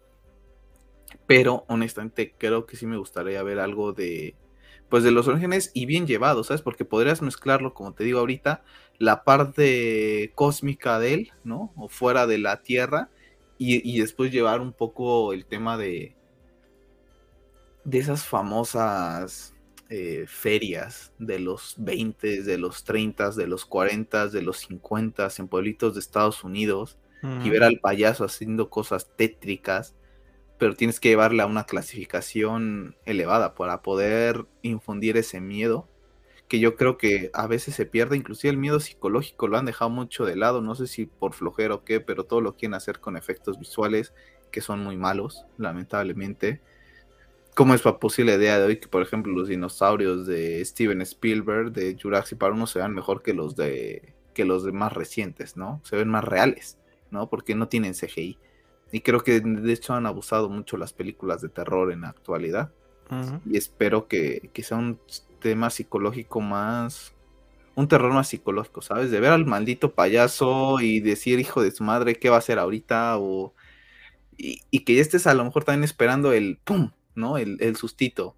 pero honestamente creo que sí me gustaría ver algo de, pues de los orígenes y bien llevado, ¿sabes? Porque podrías mezclarlo, como te digo ahorita, la parte cósmica de él, ¿no? O fuera de la Tierra, y, después llevar un poco el tema de, de esas famosas eh, ferias de los 20, de los 30, de los 40, de los 50 en pueblitos de Estados Unidos, y ver al payaso haciendo cosas tétricas pero tienes que llevarla a una clasificación elevada para poder infundir ese miedo, que yo creo que a veces se pierde, inclusive el miedo psicológico lo han dejado mucho de lado, no sé si por flojera o qué, pero todo lo quieren hacer con efectos visuales que son muy malos, lamentablemente. ¿Cómo es posible a día de hoy que, por ejemplo, los dinosaurios de Steven Spielberg, de Jurassic Park, no se vean mejor que los de que los de más recientes, ¿no? Se ven más reales, ¿no? Porque no tienen CGI. Y creo que de hecho han abusado mucho las películas de terror en la actualidad. Y espero que, sea un tema psicológico más. Un terror más psicológico, ¿sabes? De ver al maldito payaso y decir, hijo de su madre, ¿qué va a hacer ahorita? O. Y, que ya estés a lo mejor también esperando el ¡pum! ¿No? El, el sustito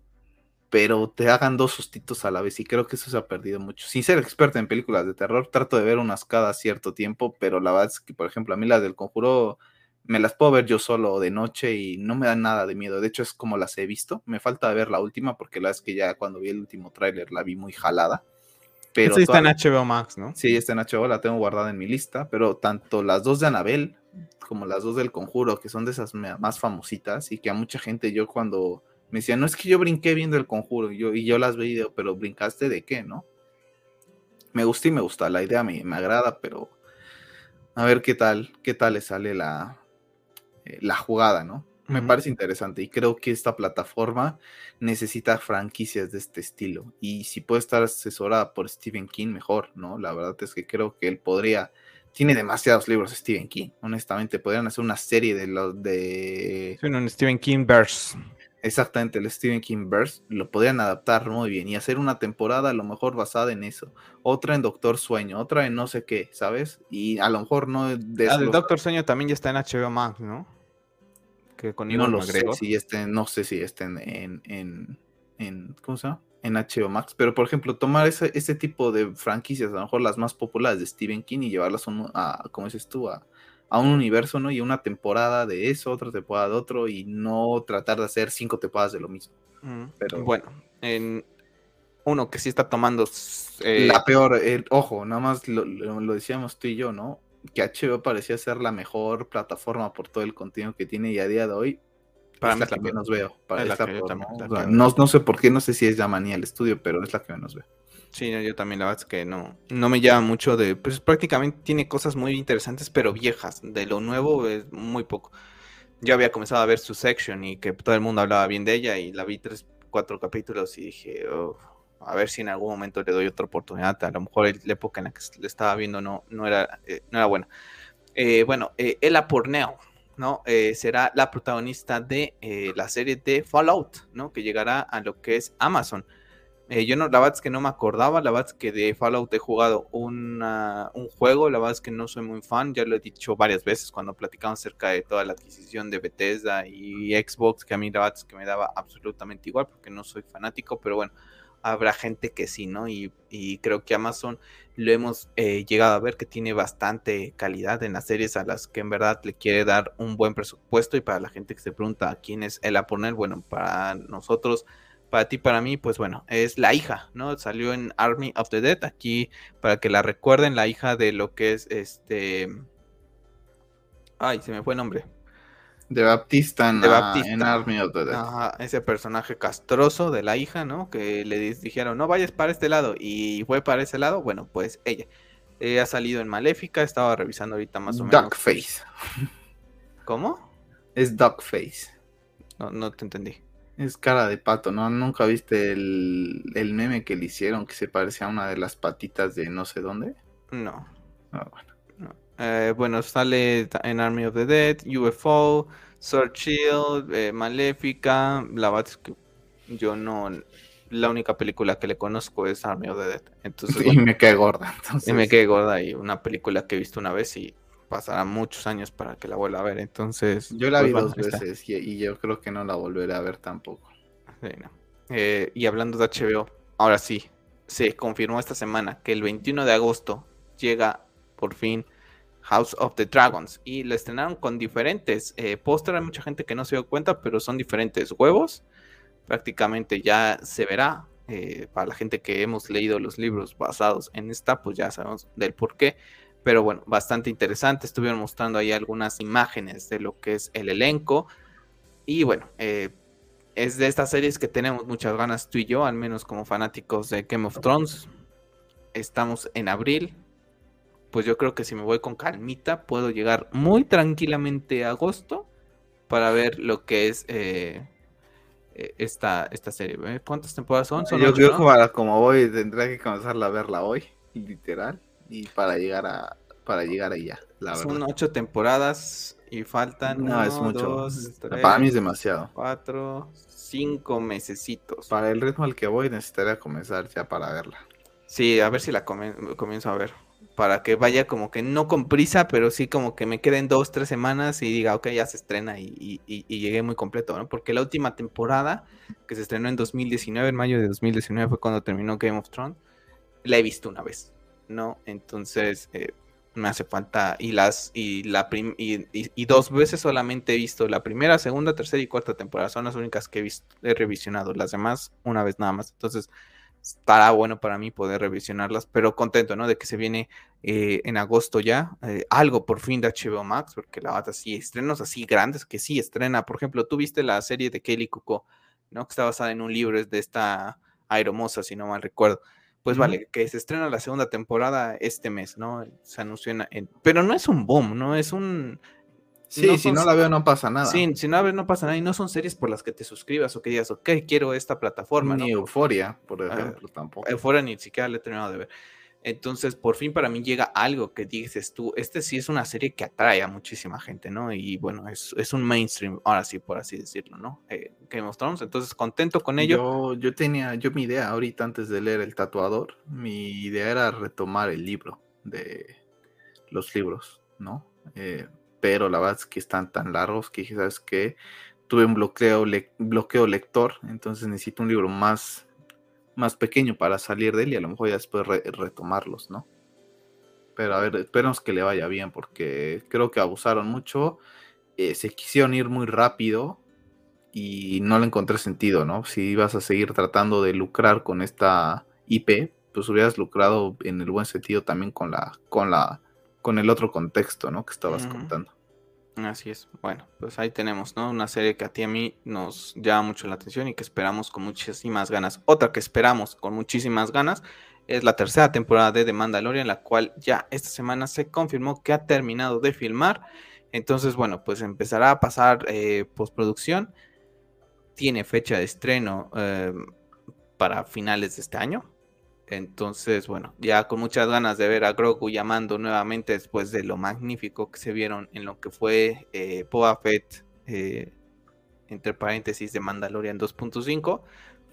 pero te hagan dos sustitos a la vez y creo que eso se ha perdido mucho. Sin ser experto en películas de terror, trato de ver unas cada cierto tiempo, pero la verdad es que, por ejemplo, a mí las del conjuro me las puedo ver yo solo de noche y no me dan nada de miedo. De hecho, es como las he visto. Me falta ver la última porque la es que ya cuando vi el último tráiler la vi muy jalada. Pero sí está en HBO Max, ¿no? Sí, está en HBO, la tengo guardada en mi lista, pero tanto las dos de Anabel como las dos del Conjuro, que son de esas más famositas y que a mucha gente yo cuando me decían, no es que yo brinqué viendo el Conjuro y yo, y yo las veía, pero brincaste de qué, ¿no? Me gusta y me gusta, la idea me, me agrada, pero a ver qué tal, qué tal le sale la, la jugada, ¿no? Me parece interesante y creo que esta plataforma necesita franquicias de este estilo. Y si puede estar asesorada por Stephen King, mejor, ¿no? La verdad es que creo que él podría. Tiene demasiados libros Stephen King, honestamente. Podrían hacer una serie de los de. Sí, Stephen King verse. Exactamente, el Stephen King verse lo podrían adaptar muy bien y hacer una temporada a lo mejor basada en eso, otra en Doctor Sueño, otra en no sé qué, ¿sabes? Y a lo mejor no de Ah, el Doctor Sueño también ya está en HBO Max, ¿no? Que con no lo sé si estén, no sé si estén en, en, en, ¿cómo se llama? En HBO Max, pero por ejemplo, tomar ese, ese tipo de franquicias, a lo mejor las más populares de Stephen King y llevarlas a, como dices tú, a, a un universo, ¿no? Y una temporada de eso, otra temporada de otro, y no tratar de hacer cinco temporadas de lo mismo. Pero bueno, en uno que sí está tomando eh, la peor, el, ojo, nada más lo, lo, decíamos tú y yo, ¿no? Que HBO parecía ser la mejor plataforma por todo el contenido que tiene y a día de hoy para es la que menos veo. Para ¿no? no, sé por qué, no sé si es ya manía el estudio, pero es la que menos veo. Sí, yo también la verdad es que no, no me llama mucho de, pues prácticamente tiene cosas muy interesantes, pero viejas. De lo nuevo es muy poco. Yo había comenzado a ver su section y que todo el mundo hablaba bien de ella y la vi tres, cuatro capítulos y dije, a ver si en algún momento le doy otra oportunidad. A lo mejor la época en la que le estaba viendo no, no, era, eh, no era buena. Eh, bueno, eh, Ella Pornell, ¿no? será la protagonista de la serie de Fallout, ¿no? Que llegará a lo que es Amazon. yo no, la verdad es que no me acordaba, la verdad es que de Fallout he jugado un juego, la verdad es que no soy muy fan, ya lo he dicho varias veces cuando platicamos acerca de toda la adquisición de Bethesda y Xbox, que a mí la verdad es que me daba absolutamente igual porque no soy fanático, pero bueno, habrá gente que sí, ¿no? Y, creo que Amazon lo hemos eh, llegado a ver que tiene bastante calidad en las series a las que en verdad le quiere dar un buen presupuesto y para la gente que se pregunta quién es el poner, bueno, para nosotros, para ti, para mí, pues bueno, es la hija, ¿no? Salió en Army of the Dead, aquí para que la recuerden, la hija de lo que es este... Ay, se me fue el nombre. De Baptista en, de Baptista. en Army of the Dead. ese personaje castroso de la hija, ¿no? Que le dijeron, no vayas para este lado. Y fue para ese lado. Bueno, pues ella. ha salido en Maléfica. Estaba revisando ahorita más o menos. Duckface. ¿Cómo? Es Duckface. No, no te entendí. Es cara de pato, ¿no? ¿Nunca viste el, el meme que le hicieron que se parecía a una de las patitas de no sé dónde? No. Ah, bueno. Eh, bueno, sale en Army of the Dead, UFO, Sword Shield, eh, Maléfica. La verdad es que yo no. La única película que le conozco es Army of the Dead. Entonces, Y me cae gorda. Entonces, y me quedé gorda y una película que he visto una vez y pasará muchos años para que la vuelva a ver. Entonces, Yo la pues vi bueno, dos está. veces y, y yo creo que no la volveré a ver tampoco. Sí, no. Eh, y hablando de HBO, ahora sí, se confirmó esta semana que el 21 de agosto llega por fin House of the Dragons y lo estrenaron con diferentes eh. Hay mucha gente que no se dio cuenta, pero son diferentes huevos. Prácticamente ya se verá. eh, para la gente que hemos leído los libros basados en esta, pues ya sabemos del por qué. Pero bueno, bastante interesante. Estuvieron mostrando ahí algunas imágenes de lo que es el elenco. Y bueno, eh, es de estas series que tenemos muchas ganas tú y yo, al menos como fanáticos de Game of Thrones. Estamos en abril. Pues yo creo que si me voy con calmita, puedo llegar muy tranquilamente a agosto para ver lo que es eh, eh, esta, esta serie. ¿eh? ¿Cuántas temporadas son? Son yo creo que para como voy tendré que comenzarla a verla hoy, literal, y para llegar a para llegar allá, la Son verdad. ocho temporadas y faltan No, es mucho. dos, para mí es tres, demasiado. cuatro, cinco mesecitos. Para el ritmo al que voy necesitaría comenzar ya para verla. Sí, a ver si la comienzo a ver. Para que vaya como que no con prisa, pero sí como que me queden dos, tres semanas y diga, ok, ya se estrena y, y, llegué muy completo, ¿no? Porque la última temporada, que se estrenó en 2019, en mayo de 2019 fue cuando terminó Game of Thrones, la he visto una vez, ¿no? Entonces, eh, me hace falta, y las, y la prim- y- y dos veces solamente he visto la primera, segunda, tercera y cuarta temporada, son las únicas que he visto, he revisionado, las demás una vez nada más. Entonces, estará bueno para mí poder revisionarlas, pero contento, ¿no? De que se viene eh, en agosto ya eh, algo por fin de HBO Max, porque la bata sí, estrenos así grandes que sí estrena. Por ejemplo, tú viste la serie de Kelly Cuco, ¿no? Que está basada en un libro, es de esta aeromosa, si no mal recuerdo. Pues vale, que se estrena la segunda temporada este mes, ¿no? Se anunció en, en- Pero no es un boom, ¿no? Es un... Sí, no si no la veo no pasa nada. Sí, si no, a ver, no pasa nada. Y no son series por las que te suscribas o que digas, ok, quiero esta plataforma, ¿no? Ni Euforia, por Ah, ejemplo, tampoco. Fuera ni siquiera le he terminado de ver. Entonces, por fin para mí llega algo que dices tú, este sí es una serie que atrae a muchísima gente, ¿no? Y bueno, es, es un mainstream, ahora sí, por así decirlo, ¿no? Eh, of Thrones, entonces contento con ello. Yo, yo tenía, yo mi idea ahorita antes de leer El Tatuador, mi idea era retomar el libro de los libros, ¿no? Eh, pero la verdad es que están tan largos que dije, ¿sabes qué? Tuve un bloqueo, le- bloqueo lector, entonces necesito un libro más, más pequeño para salir de él y a lo mejor ya después re- retomarlos, ¿no? Pero a ver, esperemos que le vaya bien porque creo que abusaron mucho, eh, se quisieron ir muy rápido y no le encontré sentido, ¿no? Si ibas a seguir tratando de lucrar con esta IP, pues hubieras lucrado en el buen sentido también con la, con la, con el otro contexto, ¿no? Que estabas contando. Así es. Bueno, pues ahí tenemos, ¿no? Una serie que a ti y a mí nos llama mucho la atención y que esperamos con muchísimas ganas. Otra que esperamos con muchísimas ganas es la tercera temporada de The Mandalorian, la cual ya esta semana se confirmó que ha terminado de filmar. Entonces, bueno, pues empezará a pasar eh, postproducción. Tiene fecha de estreno eh, para finales de este año. Entonces, bueno, ya con muchas ganas de ver a Grogu llamando nuevamente después de lo magnífico que se vieron en lo que fue eh, Boba Fett, eh, entre paréntesis, de Mandalorian 2.5,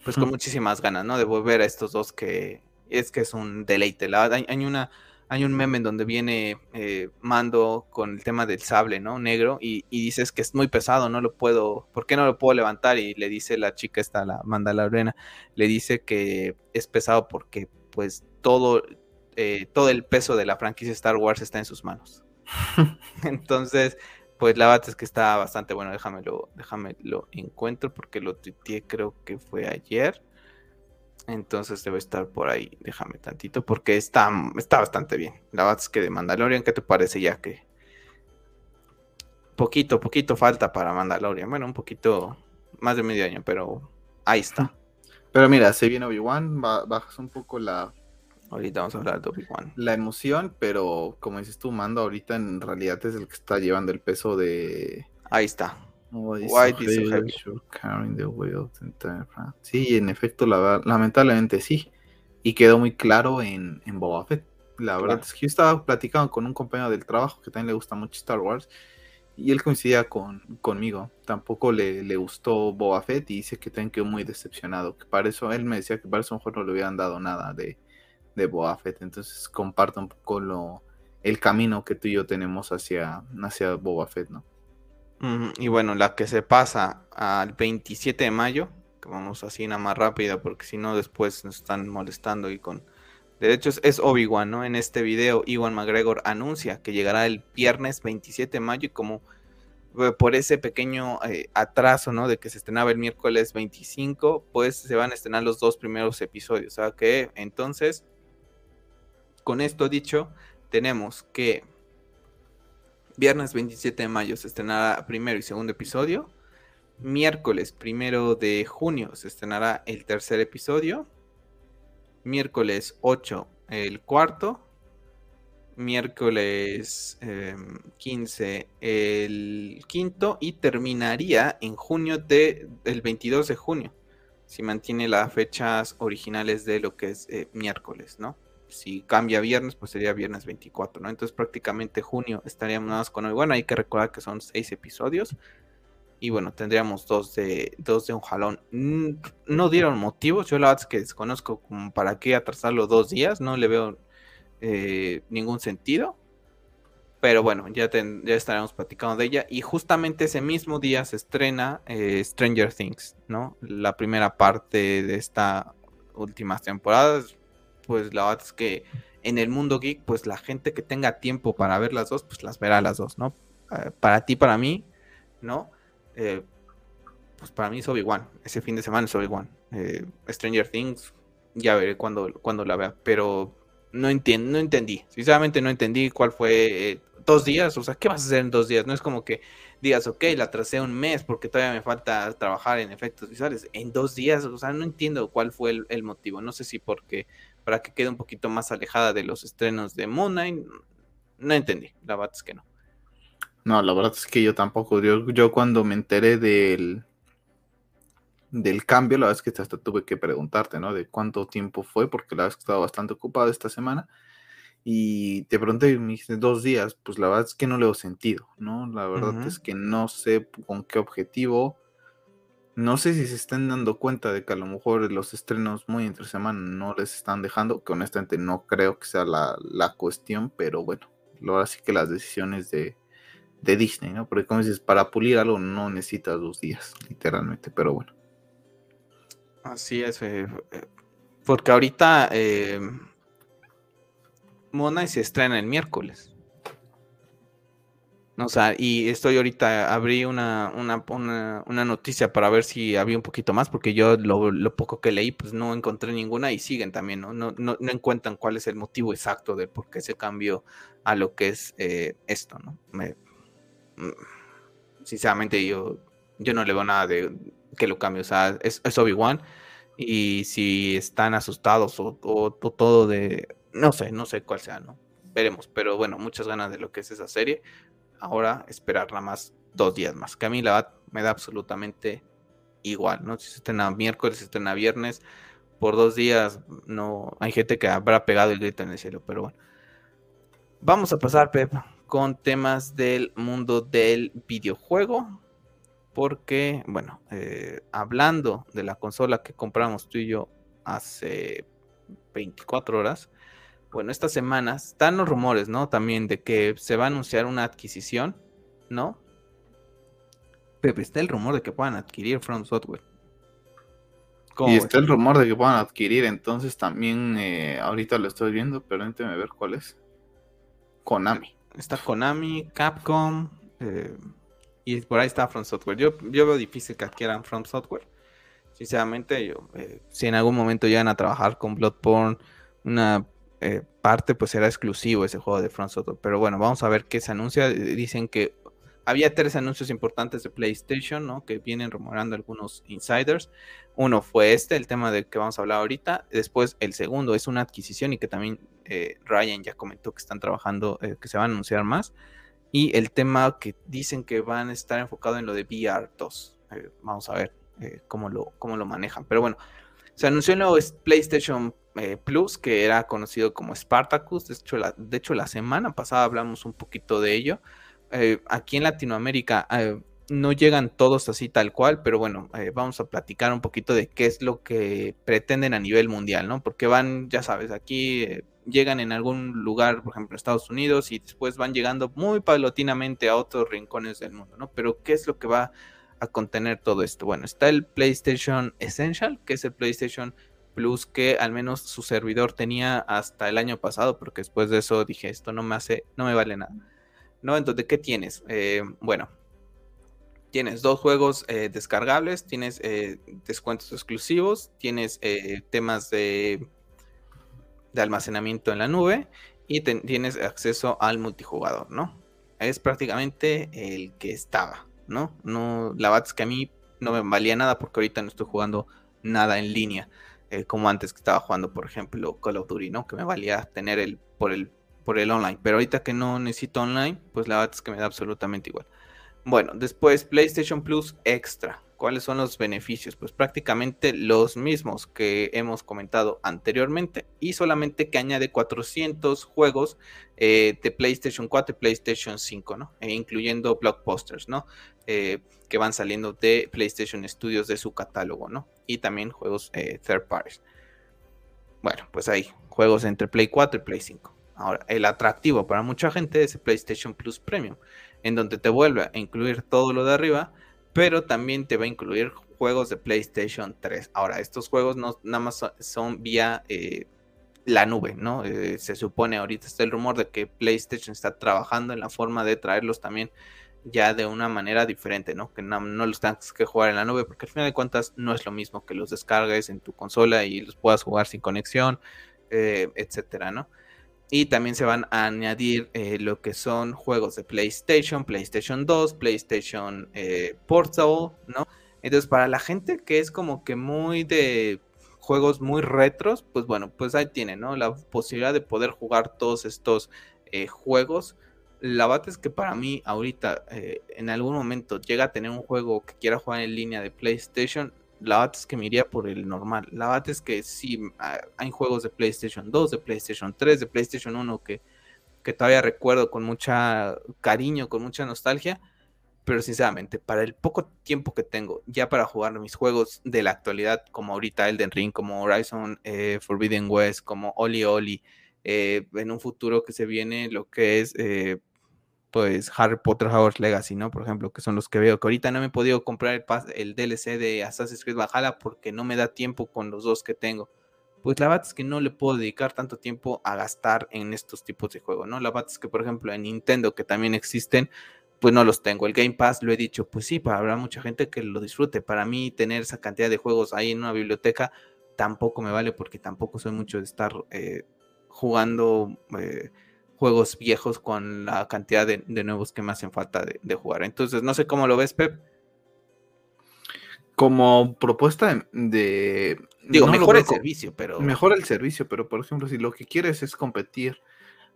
pues con muchísimas ganas, ¿no? De volver a estos dos que es que es un deleite. La, hay, hay una, hay un meme en donde viene eh, Mando con el tema del sable, ¿no? Negro, y, y dices que es muy pesado, no lo puedo, ¿por qué no lo puedo levantar? Y le dice la chica esta, la Mandaloriana, le dice que es pesado porque pues todo, eh, todo el peso de la franquicia Star Wars está en sus manos. Entonces, pues la verdad es que está bastante bueno, déjamelo, déjamelo encuentro porque lo tuiteé creo que fue ayer. Entonces debe estar por ahí, déjame tantito, porque está, está bastante bien. La verdad es que de Mandalorian, ¿qué te parece ya que poquito, poquito falta para Mandalorian? Bueno, un poquito más de medio año, pero ahí está. Pero mira, se viene Obi-Wan, ba- bajas un poco la, Ahorita vamos a hablar de Obi-Wan. la emoción, pero como dices tú, Mando ahorita en realidad es el que está llevando el peso de, Ahí está. Why heavy? Sí, en efecto, lamentablemente sí. Y quedó muy claro en, en Boba Fett. La verdad es que yo estaba platicando con un compañero del trabajo que también le gusta mucho Star Wars. Y él coincidía con, conmigo. Tampoco le, le, gustó Boba Fett y dice que también quedó muy decepcionado. Que para eso, él me decía que para eso mejor no le hubieran dado nada de, de Boba Fett. Entonces comparto un poco lo, el camino que tú y yo tenemos hacia, hacia Boba Fett, ¿no? Y bueno, la que se pasa al 27 de mayo, que vamos así nada más rápida, porque si no después nos están molestando y con... De hecho es Obi-Wan, ¿no? En este video, Iwan McGregor anuncia que llegará el viernes 27 de mayo y como eh, por ese pequeño eh, atraso, ¿no? De que se estrenaba el miércoles 25, pues se van a estrenar los dos primeros episodios. O sea que entonces, con esto dicho, tenemos que viernes 27 de mayo se estrenará primero y segundo episodio. Miércoles primero de junio se estrenará el tercer episodio. Miércoles 8 el cuarto. Miércoles 15 em, el quinto. Y terminaría en junio de, el 22 de junio. Si mantiene las fechas originales de lo que es eh, miércoles, ¿no? Si cambia viernes, pues sería viernes 24, ¿no? Entonces prácticamente junio estaríamos nada más con hoy. Bueno, hay que recordar que son seis episodios. Y bueno, tendríamos dos de, dos de un jalón. No dieron motivos. Yo la verdad es que desconozco como para qué atrasarlo dos días. No le veo eh, ningún sentido. Pero bueno, ya, ya estaremos platicando de ella. Y justamente ese mismo día se estrena eh, Stranger Things, ¿no? La primera parte de esta últimas temporadas pues la verdad es que en el mundo geek, pues la gente que tenga tiempo para ver las dos, pues las verá las dos, ¿no? Eh, para ti, para mí, ¿no? Eh, pues para mí es Obi-Wan. Ese fin de semana es Obi-Wan. Eh, Stranger Things, ya veré cuando, cuando la vea. Pero no, no entendí. Sinceramente no entendí cuál fue dos días. O sea, ¿qué vas a hacer en dos días? No es como que digas, ok, la tracé un mes porque todavía me falta trabajar en efectos visuales. En dos días, o sea, no entiendo cuál fue el motivo. No sé si porque para que quede un poquito más alejada de los estrenos de Moon Knight. No entendí, la verdad es que no. No, la verdad es que yo tampoco. Yo, yo cuando me enteré del, del cambio, la verdad es que hasta tuve que preguntarte, ¿no? De cuánto tiempo fue, porque la verdad es que estaba bastante ocupado esta semana. Y te pregunté, y me dijiste dos días, pues la verdad es que no le he sentido, ¿no? La verdad es que no sé con qué objetivo no sé si se están dando cuenta de que a lo mejor los estrenos muy entre semana no les están dejando, que honestamente no creo que sea la, cuestión, pero bueno, ahora sí que las decisiones de, Disney, ¿no? Porque como dices, para pulir algo no necesitas dos días, literalmente, pero bueno. Así es, eh, porque ahorita eh, Mona se estrena el miércoles. O sea, y estoy ahorita, abrí una, una, una, noticia para ver si había un poquito más, porque yo lo, poco que leí, pues no encontré ninguna y siguen también, ¿no? No, no, encuentran cuál es el motivo exacto de por qué se cambió a lo que es eh, esto, ¿no? Me, mm, sinceramente yo, yo no le veo nada de que lo cambie, o sea, es, Obi-Wan y si están asustados o, o todo de, no sé, no sé cuál sea, ¿no? Veremos, pero bueno, muchas ganas de lo que es esa serie ahora esperar nada más dos días más. Que a mí la verdad me da absolutamente igual, ¿no? Si se estrena miércoles, se estrena viernes, por dos días no hay gente que habrá pegado el grito en el cielo, pero bueno. Vamos a pasar, Pep, con temas del mundo del videojuego. Porque, bueno, eh, hablando de la consola que compramos tú y yo hace 24 horas, bueno, estas semanas están los rumores, ¿no? También de que se va a anunciar una adquisición, ¿no? Pepe, está el rumor de que puedan adquirir From Software. Y está el rumor de que puedan adquirir, entonces también eh, ahorita lo estoy viendo, permíteme ver cuál es. Konami. Está Konami, Capcom, eh, y por ahí está From Software. Yo, yo veo difícil que adquieran From Software. Sinceramente, yo, eh, si en algún momento llegan a trabajar con Bloodborne, una eh, parte pues era exclusivo ese juego de Front Software. Pero bueno, vamos a ver qué se anuncia. Dicen que había tres anuncios importantes de PlayStation, ¿no? Que vienen rumorando algunos insiders. Uno fue este, el tema del que vamos a hablar ahorita. Después, el segundo es una adquisición y que también eh, Ryan ya comentó que están trabajando, eh, que se van a anunciar más. y el tema que dicen que van a estar enfocado en lo de VR2. Eh, vamos a ver cómo, lo, cómo lo manejan. Pero bueno, se anunció nuevo PlayStation eh, Plus, que era conocido como Spartacus. De hecho, la, de hecho, la semana pasada hablamos un poquito de ello. aquí en Latinoamérica no llegan todos así tal cual, pero bueno, vamos a platicar un poquito de qué es lo que pretenden a nivel mundial, ¿no? Porque van, ya sabes, aquí llegan en algún lugar, por ejemplo, Estados Unidos, y después van llegando muy paulatinamente a otros rincones del mundo, ¿no? Pero ¿qué es lo que va a contener todo esto? Bueno, está el PlayStation Essential, que es el PlayStation Plus que al menos su servidor tenía hasta el año pasado, porque después de eso dije, esto no me hace, no me vale nada. ¿No? Entonces, ¿qué tienes? Eh, bueno, tienes dos juegos eh, descargables, tienes eh, descuentos exclusivos, tienes temas de de almacenamiento en la nube y tienes acceso al multijugador, ¿no? Es prácticamente el que estaba, ¿no? No, la verdad es que a mí no me valía nada porque ahorita no estoy jugando nada en línea, eh, como antes que estaba jugando, por ejemplo, Call of Duty, ¿no? Que me valía tener el por el por el online, pero ahorita que no necesito online, pues la verdad es que me da absolutamente igual. Bueno, después PlayStation Plus Extra. ¿Cuáles son los beneficios? Pues prácticamente los mismos que hemos comentado anteriormente y solamente que añade 400 juegos eh, de PlayStation 4 y PlayStation 5, ¿no? E incluyendo blockbusters, ¿no? Eh, que van saliendo de PlayStation Studios de su catálogo, ¿no? Y también juegos eh, third parties. Bueno, pues hay juegos entre Play 4 y Play 5. Ahora, el atractivo para mucha gente es el PlayStation Plus Premium, en donde te vuelve a incluir todo lo de arriba pero también te va a incluir juegos de PlayStation 3. Ahora, estos juegos no nada más son, vía eh, la nube, ¿no? Eh, se supone ahorita está el rumor de que PlayStation está trabajando en la forma de traerlos también ya de una manera diferente, ¿no? Que no, los tengas que jugar en la nube, porque al final de cuentas no es lo mismo que los descargues en tu consola y los puedas jugar sin conexión, eh, etcétera, ¿no? Y también se van a añadir eh, lo que son juegos de PlayStation, PlayStation 2, PlayStation eh, Portable, ¿no? Entonces, para la gente que es como que muy de juegos muy retros, pues bueno, pues ahí tiene, ¿no? La posibilidad de poder jugar todos estos eh, juegos. La verdad es que para mí, ahorita, en algún momento llega a tener un juego que quiera jugar en línea de PlayStation, la verdad es que me iría por el normal. La verdad es que sí, ah, hay juegos de PlayStation 2, de PlayStation 3, de PlayStation 1 que, que todavía recuerdo con mucha cariño, con mucha nostalgia. Pero sinceramente, para el poco tiempo que tengo ya para jugar mis juegos de la actualidad, como ahorita Elden Ring, como Horizon eh, Forbidden West, como Oli Oli, eh, en un futuro que se viene lo que es eh, pues Harry Potter Hogwarts Legacy, ¿no? Por ejemplo, que son los que veo, que ahorita no me he podido comprar el, DLC de Assassin's Creed Valhalla porque no me da tiempo con los dos que tengo. Pues la verdad es que no le puedo dedicar tanto tiempo a gastar en estos tipos de juegos, ¿no? La verdad es que, por ejemplo, en Nintendo, que también existen, pues no los tengo. El Game Pass, lo he dicho, pues sí, para habrá mucha gente que lo disfrute. Para mí, tener esa cantidad de juegos ahí en una biblioteca tampoco me vale porque tampoco soy mucho de estar eh, jugando. Eh, juegos viejos con la cantidad de, nuevos que me hacen falta de, jugar. Entonces, no sé cómo lo ves, Pep. Como propuesta de... Digo, mejor el servicio, pero... Mejor el servicio, pero por ejemplo, si lo que quieres es competir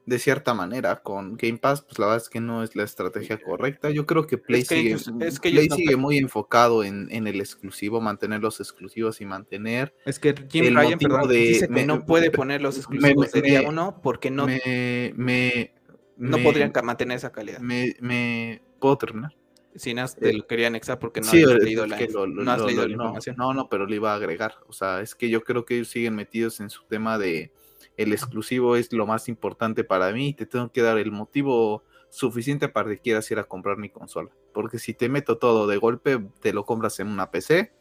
de cierta manera con Game Pass, pues la verdad es que no es la estrategia correcta. Yo creo que Play sigue, sigue muy enfocado en, el exclusivo, mantener los exclusivos y mantener. Es que Jim Ryan dice que no puede poner los exclusivos de día uno porque no, me, no podrían mantener esa calidad. Me, puedo terminar. Si no, te lo quería anexar porque no has leído, la, no has leído la información. No, no, pero le iba a agregar. O sea, es que yo creo que ellos siguen metidos en su tema de el exclusivo es lo más importante para mí y te tengo que dar el motivo suficiente para que quieras ir a comprar mi consola. Porque si te meto todo de golpe, te lo compras en una PC.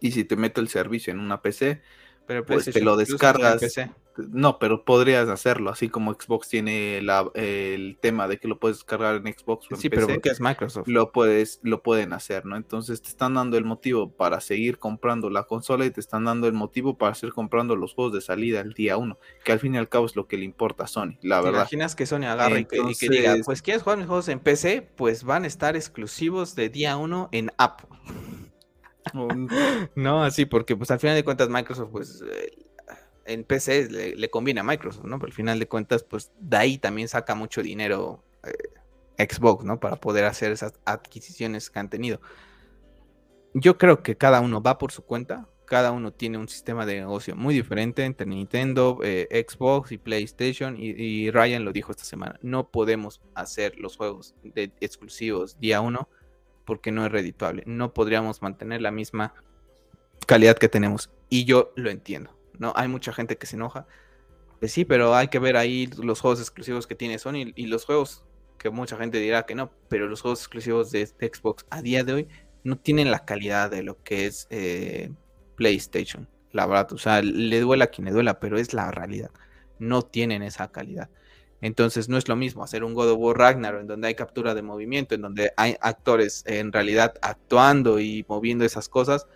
Y si te meto el servicio en una PC, pero pues te lo descargas. No, pero podrías hacerlo, así como Xbox tiene el tema de que lo puedes descargar en Xbox. sí, pero porque es Microsoft. Lo, puedes, lo pueden hacer, ¿no? Entonces te están dando el motivo para seguir comprando la consola y te están dando el motivo para seguir comprando los juegos de salida el día uno, que al fin y al cabo es lo que le importa a Sony, la verdad. imaginas que Sony agarre y, que, diga, pues quieres jugar mis juegos en PC, pues van a estar exclusivos de día uno en Apple. no, así, porque pues al final de cuentas Microsoft, pues eh, en PC le, conviene a Microsoft, ¿no? Pero al final de cuentas, pues de ahí también saca mucho dinero eh, Xbox, ¿no? Para poder hacer esas adquisiciones que han tenido. Yo creo que cada uno va por su cuenta, cada uno tiene un sistema de negocio muy diferente entre Nintendo, eh, Xbox y PlayStation. Y, Ryan lo dijo esta semana: no podemos hacer los juegos de exclusivos día uno porque no es redituable. No podríamos mantener la misma calidad que tenemos. Y yo lo entiendo. ¿No? Hay mucha gente que se enoja. Pues sí, pero hay que ver ahí los juegos exclusivos que tiene Sony y los juegos que mucha gente dirá que no, pero los juegos exclusivos de, Xbox a día de hoy no tienen la calidad de lo que es eh, PlayStation. La verdad, o sea, le duela a quien le duela, pero es la realidad. No tienen esa calidad. Entonces no es lo mismo hacer un God of War Ragnarok en donde hay captura de movimiento, en donde hay actores en realidad actuando y moviendo esas cosas,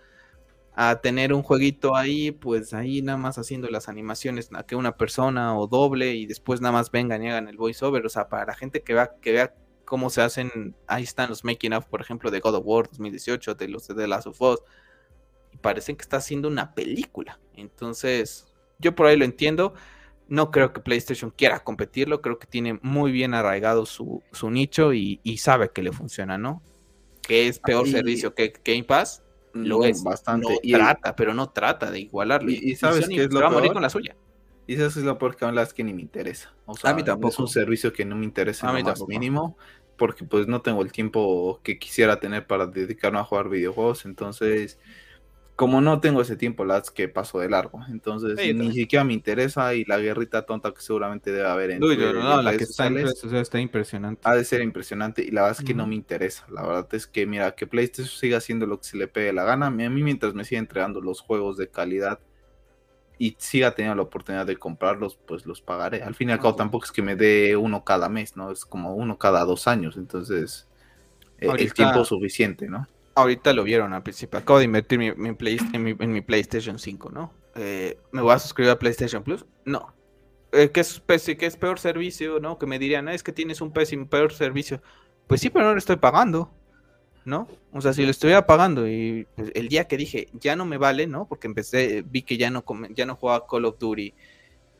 a tener un jueguito ahí, pues ahí nada más haciendo las animaciones a que una persona o doble y después nada más vengan y hagan el voiceover. O sea, para la gente que vea, que vea cómo se hacen, ahí están los making of, por ejemplo, de God of War 2018, de los de The Last of Us, y parecen que está haciendo una película. Entonces, yo por ahí lo entiendo. No creo que PlayStation quiera competirlo, creo que tiene muy bien arraigado su, nicho y, sabe que le funciona, ¿no? Que es peor servicio que Game Pass, lo es bastante. y trata, pero no trata de igualarlo. Y, sabes que es lo peor? con la suya. Y eso es lo peor que hablas que ni me interesa. O sea, a mí tampoco. Es un servicio que no me interesa a mí más mínimo, porque pues no tengo el tiempo que quisiera tener para dedicarme a jugar videojuegos. Entonces, como no tengo ese tiempo, las que paso de largo. Entonces, ni siquiera me interesa y la guerrita tonta que seguramente debe haber en Uy, no, la que está, está, impresionante. Ha de ser impresionante y la verdad es que no me interesa. La verdad es que, mira, que PlayStation siga haciendo lo que se le pegue la gana. A mí, mientras me siga entregando los juegos de calidad y siga teniendo la oportunidad de comprarlos, pues los pagaré. Al fin y al cabo, tampoco es que me dé uno cada mes, ¿no? Es como uno cada dos años. Entonces, eh, el tiempo suficiente, ¿no? Ahorita lo vieron al principio. Acabo de invertir mi, en, mi, PlayStation 5, ¿no? Eh, ¿Me voy a suscribir a PlayStation Plus? No. Eh, ¿qué, es, ¿Qué es peor servicio, no? Que me dirían, es que tienes un pésimo, peor servicio. Pues sí, pero no lo estoy pagando, ¿no? O sea, si lo estuviera pagando y pues, el día que dije, ya no me vale, ¿no? Porque empecé, vi que ya no, ya no jugaba Call of Duty.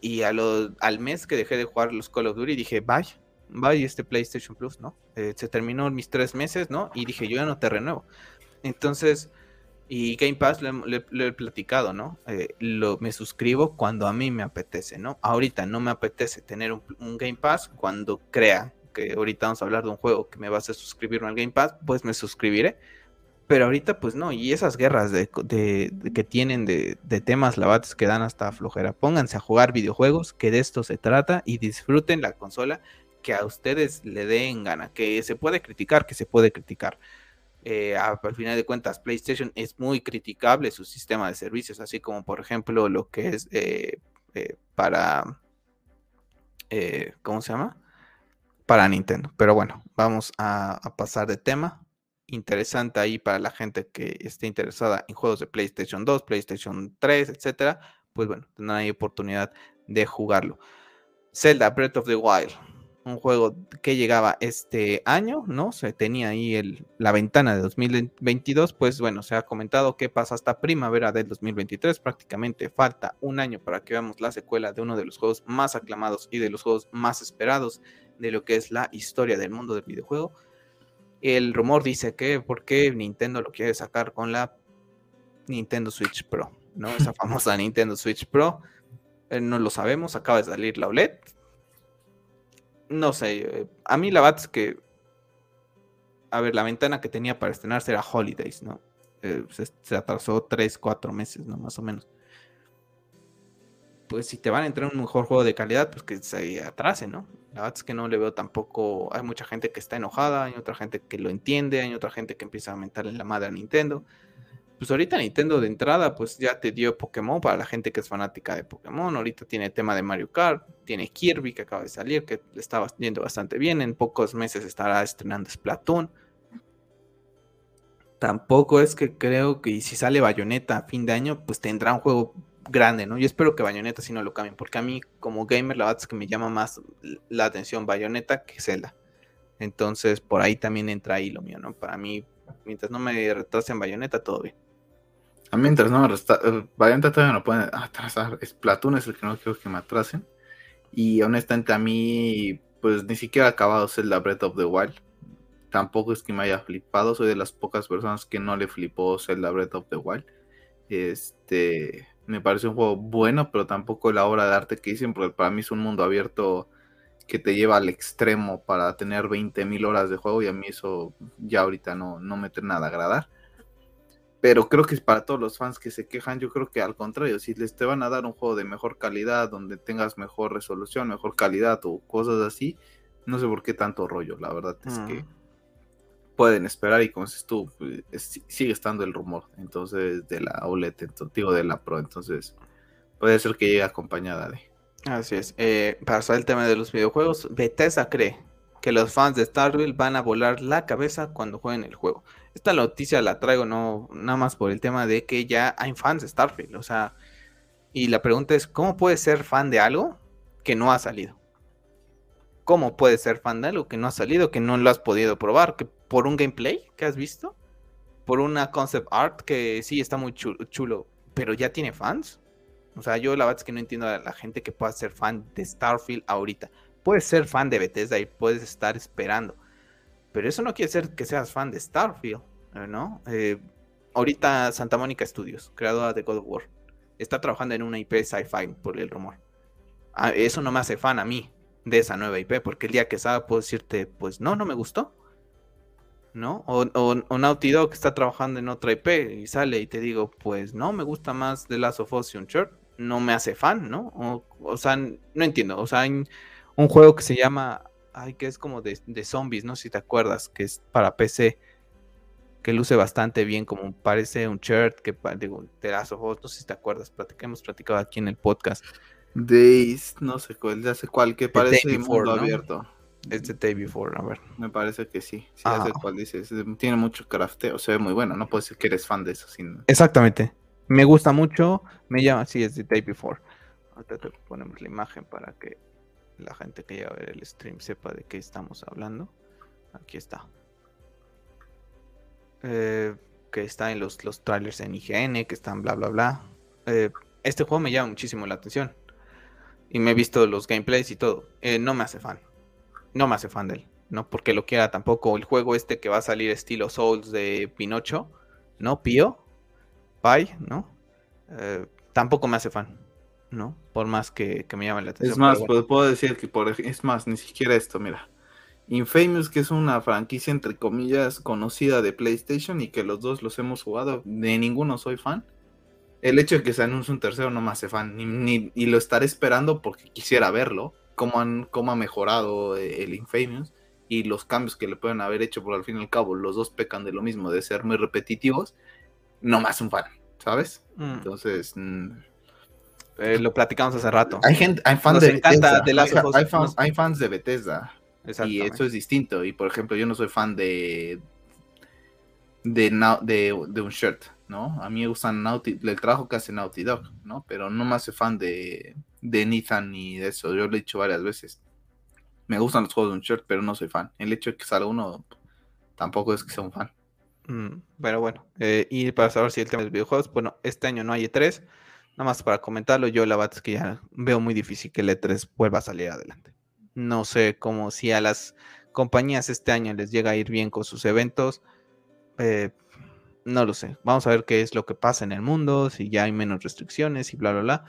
Y a al mes que dejé de jugar los Call of Duty, dije, vaya, vaya este PlayStation Plus, ¿no? Eh, se terminó mis tres meses, ¿no? Y dije, yo ya no te renuevo. Entonces, y Game Pass le, he platicado, ¿no? Eh, lo, me suscribo cuando a mí me apetece, ¿no? Ahorita no me apetece tener un, Game Pass cuando crea que ahorita vamos a hablar de un juego que me va a suscribirme al Game Pass, pues me suscribiré. Pero ahorita, pues no, y esas guerras de, que tienen de, de temas lavates que dan hasta flojera. Pónganse a jugar videojuegos, que de esto se trata, y disfruten la consola que a ustedes le den gana, que se puede criticar, que se puede criticar. Eh, al final de cuentas, PlayStation es muy criticable su sistema de servicios, así como por ejemplo lo que es eh, eh, para, ¿cómo se llama? Para Nintendo. Pero bueno, vamos a, a, pasar de tema. Interesante ahí para la gente que esté interesada en juegos de PlayStation 2, PlayStation 3, etcétera. Pues bueno, tendrán ahí oportunidad de jugarlo. Zelda Breath of the Wild un juego que llegaba este año, ¿no? Se tenía ahí el, la ventana de 2022, pues bueno, se ha comentado que pasa hasta primavera del 2023, prácticamente falta un año para que veamos la secuela de uno de los juegos más aclamados y de los juegos más esperados de lo que es la historia del mundo del videojuego. El rumor dice que porque Nintendo lo quiere sacar con la Nintendo Switch Pro, ¿no? Esa famosa Nintendo Switch Pro. Eh, no lo sabemos, acaba de salir la OLED, no sé, eh, a mí la verdad es que, a ver, la ventana que tenía para estrenarse era Holidays, ¿no? Eh, se, atrasó 3, 4 meses, ¿no? Más o menos. Pues si te van a entrar un mejor juego de calidad, pues que se atrase, ¿no? La verdad es que no le veo tampoco, hay mucha gente que está enojada, hay otra gente que lo entiende, hay otra gente que empieza a en la madre a Nintendo pues ahorita Nintendo de entrada, pues ya te dio Pokémon para la gente que es fanática de Pokémon. Ahorita tiene tema de Mario Kart, tiene Kirby que acaba de salir, que le está yendo bastante bien. En pocos meses estará estrenando Splatoon. Tampoco es que creo que si sale Bayonetta a fin de año, pues tendrá un juego grande, ¿no? Yo espero que Bayonetta sí no lo cambien, porque a mí como gamer la verdad es que me llama más la atención Bayonetta que Zelda. Entonces por ahí también entra ahí lo mío, ¿no? Para mí, mientras no me retrasen Bayonetta, todo bien. A mientras no me resta, eh, Variante todavía no pueden atrasar. Splatoon es el que no quiero que me atrasen. Y honestamente a mí pues ni siquiera ha acabado Zelda Breath of the Wild. Tampoco es que me haya flipado, soy de las pocas personas que no le flipó Zelda Breath of the Wild. Este, me parece un juego bueno, pero tampoco la obra de arte que dicen, porque para mí es un mundo abierto que te lleva al extremo para tener 20.000 horas de juego y a mí eso ya ahorita no, no me nada a agradar. Pero creo que es para todos los fans que se quejan, yo creo que al contrario, si les te van a dar un juego de mejor calidad, donde tengas mejor resolución, mejor calidad o cosas así, no sé por qué tanto rollo, la verdad es que mm pueden esperar y como dices tú, pues, sigue estando el rumor, entonces de la OLED, digo de la Pro, entonces puede ser que llegue acompañada de. Así es. Eh, para saber el tema de los videojuegos, Bethesda cree que los fans de Starfield van a volar la cabeza cuando jueguen el juego. Esta noticia la traigo no nada más por el tema de que ya hay fans de Starfield, o sea, y la pregunta es, ¿cómo puedes ser fan de algo que no ha salido? ¿Cómo puedes ser fan de algo que no ha salido, que no lo has podido probar, que por un gameplay que has visto, por una concept art que sí está muy chulo, pero ya tiene fans. O sea, yo la verdad es que no entiendo a la gente que pueda ser fan de Starfield ahorita. Puedes ser fan de Bethesda y puedes estar esperando. Pero eso no quiere decir que seas fan de Starfield, ¿no? Eh, ahorita Santa Mónica Studios, creadora de God of War, está trabajando en una IP sci-fi por el rumor. Ah, eso no me hace fan a mí de esa nueva IP, porque el día que salga puedo decirte, pues no, no me gustó. ¿no? O, o, Naughty Dog está trabajando en otra IP y sale y te digo, pues no, me gusta más The Last of Us y Uncharted, no me hace fan, ¿no? O, sea, no entiendo, o sea, hay un juego que se llama, ay, que es como de, zombies, no si te acuerdas, que es para PC, que luce bastante bien, como parece un que digo, Us, no sé si te acuerdas, hemos platicado aquí en el podcast. Days, no sé cuál, ya sé cuál, que parece mundo abierto. Es de Day Before, a ver. Me parece que sí. Sí, es el cual dices. Tiene mucho crafteo, se ve muy bueno. No puedes decir que eres fan de eso. Sin... Exactamente. Me gusta mucho. Me llama, sí, es de Day Before. Ahorita te ponemos la imagen para que la gente que ya ver el stream sepa de qué estamos hablando. Aquí está. Eh, que está en los, los trailers en IGN, que están bla, bla, bla. Eh, este juego me llama muchísimo la atención. Y me he visto los gameplays y todo. Eh, no me hace fan no me hace fan de él, no porque lo quiera tampoco. El juego este que va a salir estilo Souls de Pinocho, ¿no? Pío, Pai, ¿no? Tampoco me hace fan, ¿no? Por más que, me llame la atención. Es más, puedo decir que por es más, ni siquiera esto, mira. Infamous, que es una franquicia entre comillas conocida de PlayStation y que los dos los hemos jugado, de ninguno soy fan. El hecho de que se anuncie un tercero no me hace fan, ni, y lo estaré esperando porque quisiera verlo, cómo, han, cómo ha mejorado eh, el Infamous y los cambios que le pueden haber hecho, por al fin y al cabo los dos pecan de lo mismo, de ser muy repetitivos, no más un fan, ¿sabes? Mm. Entonces... eh, lo platicamos hace rato. Hay gente, hay fans de Bethesda. hay, fans, de Bethesda. Y eso es distinto. Y por ejemplo, yo no soy fan de de, de, de un shirt, ¿no? A mí me gustan Naughty, el trabajo que hace Naughty Dog, ¿no? Pero no me hace fan de, de Nathan ni de eso. Yo lo he dicho varias veces. Me gustan los juegos de un shirt, pero no soy fan. El hecho de que salga uno tampoco es que sea un fan. Mm, pero bueno, eh, y para saber si el tema de los videojuegos, bueno, este año no hay E3. Nada más para comentarlo, yo la verdad es que ya veo muy difícil que el E3 vuelva a salir adelante. No sé cómo si a las compañías este año les llega a ir bien con sus eventos. Eh, no lo sé. Vamos a ver qué es lo que pasa en el mundo, si ya hay menos restricciones y bla, bla, bla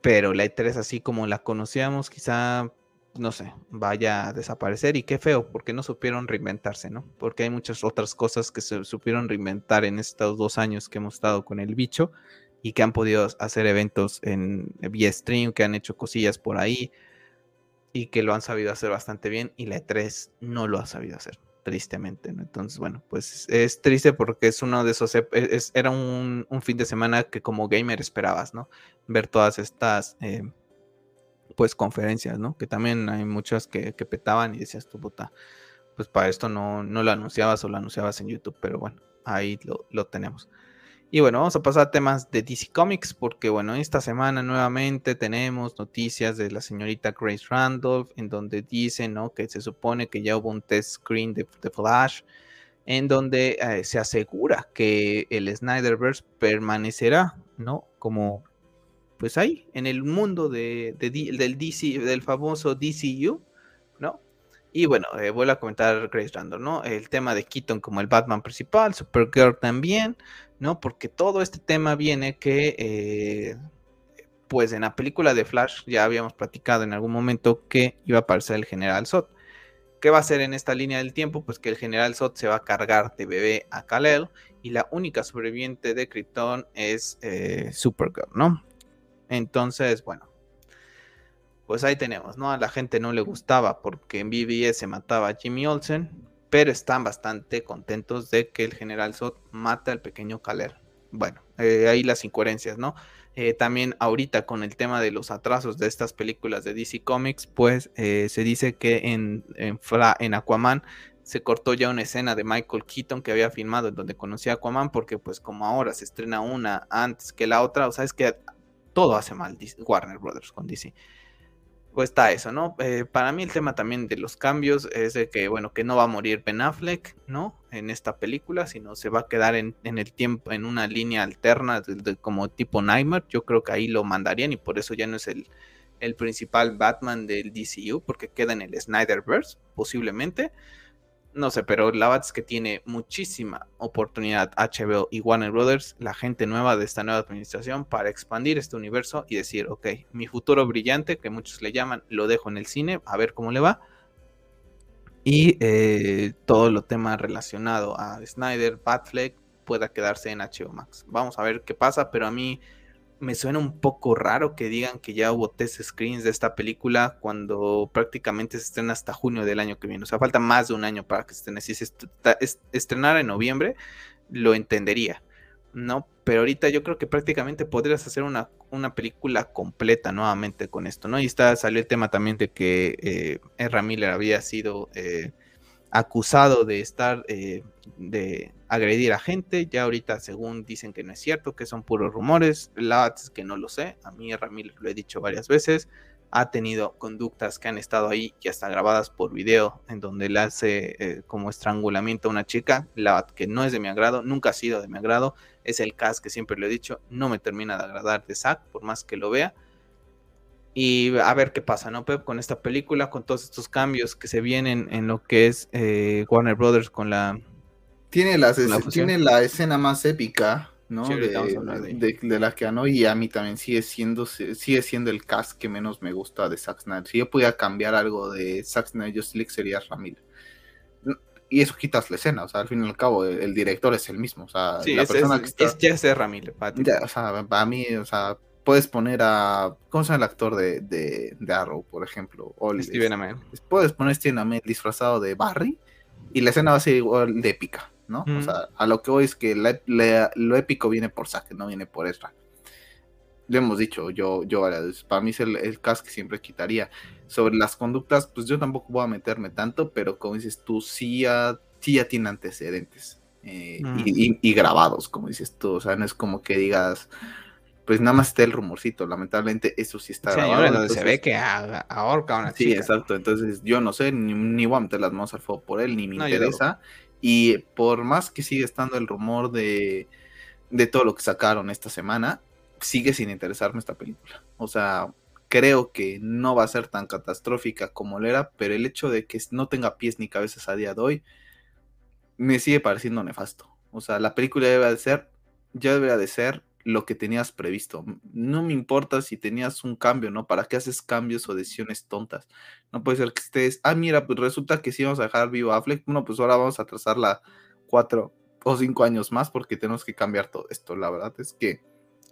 pero la E3 así como la conocíamos, quizá, no sé, vaya a desaparecer y qué feo, porque no supieron reinventarse, ¿no? Porque hay muchas otras cosas que se supieron reinventar en estos dos años que hemos estado con el bicho y que han podido hacer eventos en vía stream, que han hecho cosillas por ahí y que lo han sabido hacer bastante bien y la E3 no lo ha sabido hacer tristemente, ¿no? Entonces, bueno, pues es triste porque es uno de esos, e, era un, fin de semana que como gamer esperabas, ¿no? Ver todas estas, eh, pues, conferencias, ¿no? Que también hay muchas que, petaban y decías, tu puta, pues para esto no, no lo anunciabas o lo anunciabas en YouTube, pero bueno, ahí lo, lo tenemos. Y bueno, vamos a pasar a temas de DC Comics, porque bueno, esta semana nuevamente tenemos noticias de la señorita Grace Randolph, en donde dice, ¿no? Que se supone que ya hubo un test screen de, Flash, en donde eh, se asegura que el Snyderverse permanecerá, ¿no? Como pues ahí, en el mundo de, del DC, del famoso DCU. Y bueno, eh, vuelvo a comentar Grace Randall, ¿no? El tema de Keaton como el Batman principal, Supergirl también, ¿no? Porque todo este tema viene que, eh, pues en la película de Flash ya habíamos platicado en algún momento que iba a aparecer el General Zod. ¿Qué va a hacer en esta línea del tiempo? Pues que el General Zod se va a cargar de bebé a Kal-El y la única sobreviviente de Krypton es eh, Supergirl, ¿no? Entonces, bueno, pues ahí tenemos, ¿no? A la gente no le gustaba porque en BBS se mataba a Jimmy Olsen, pero están bastante contentos de que el general Zod mate al pequeño Kaler. Bueno, eh, ahí las incoherencias, ¿no? Eh, también ahorita con el tema de los atrasos de estas películas de DC Comics, pues eh, se dice que en, en, en, Aquaman se cortó ya una escena de Michael Keaton que había filmado en donde conocía a Aquaman, porque pues como ahora se estrena una antes que la otra, o sea, es que todo hace mal Warner Brothers con DC pues está eso, ¿no? Eh, para mí el tema también de los cambios es de que, bueno, que no va a morir Ben Affleck, ¿no? En esta película, sino se va a quedar en, el tiempo, en una línea alterna, como tipo Nightmare. Yo creo que ahí lo mandarían y por eso ya no es el, el principal Batman del DCU, porque queda en el Snyderverse, posiblemente no sé, pero la verdad es que tiene muchísima oportunidad HBO y Warner Brothers, la gente nueva de esta nueva administración, para expandir este universo y decir, ok, mi futuro brillante, que muchos le llaman, lo dejo en el cine, a ver cómo le va. Y eh, todo lo tema relacionado a Snyder, Batfleck, pueda quedarse en HBO Max. Vamos a ver qué pasa, pero a mí me suena un poco raro que digan que ya hubo test screens de esta película cuando prácticamente se estrena hasta junio del año que viene. O sea, falta más de un año para que se estrene. Si se estrenara en noviembre, lo entendería, ¿no? Pero ahorita yo creo que prácticamente podrías hacer una, una película completa nuevamente con esto, ¿no? Y está, salió el tema también de que eh, Ezra Miller había sido... Eh, acusado de estar, eh, de agredir a gente. Ya ahorita, según dicen que no es cierto, que son puros rumores. La es que no lo sé. A mí, Ramírez, lo he dicho varias veces. Ha tenido conductas que han estado ahí y hasta grabadas por video, en donde le hace eh, como estrangulamiento a una chica. La que no es de mi agrado, nunca ha sido de mi agrado. Es el cast que siempre lo he dicho. No me termina de agradar de Zack, por más que lo vea y a ver qué pasa, ¿no, Pep? Con esta película, con todos estos cambios que se vienen en lo que es eh, Warner Brothers con la... Tiene, la tiene la escena más épica, ¿no? de, de, la que ganó y a mí también sigue siendo, sigue siendo el cast que menos me gusta de Zack Snyder. Si yo pudiera cambiar algo de Zack Snyder Just League sería Ramil. Y eso quitas la escena, o sea, al fin y al cabo, el, director es el mismo, o sea, la es, persona que está... es, ya es Ramil, o sea, para mí, o sea, puedes poner a. ¿Cómo se llama el actor de, de, Arrow, por ejemplo? Steven Amell. Puedes poner a Steven Amell disfrazado de Barry y la escena va a ser igual de épica, ¿no? O sea, a lo que voy es que lo épico viene por Zack, no viene por Ezra. Lo hemos dicho, yo, yo para mí es el, el cast que siempre quitaría. Sobre las conductas, pues yo tampoco voy a meterme tanto, pero como dices tú, sí ya, ya tiene antecedentes. Eh, y, y, grabados, como dices tú, o sea, no es como que digas, pues nada más está el rumorcito. Lamentablemente, eso sí está grabado. donde se ve que ahorca a una chica. Sí, exacto. Entonces, yo no sé, ni, voy a meter las manos al fuego por él, ni me interesa. Y por más que sigue estando el rumor de, de todo lo que sacaron esta semana, sigue sin interesarme esta película. O sea, creo que no va a ser tan catastrófica como lo era, pero el hecho de que no tenga pies ni cabezas a día de hoy me sigue pareciendo nefasto. O sea, la película debe de ser, ya debería de ser lo que tenías previsto. No me importa si tenías un cambio, ¿no? ¿Para qué haces cambios o decisiones tontas? No puede ser que estés, ah, mira, pues resulta que si vamos a dejar vivo a Fleck, bueno, pues ahora vamos a trazarla cuatro o cinco años más porque tenemos que cambiar todo esto. La verdad es que...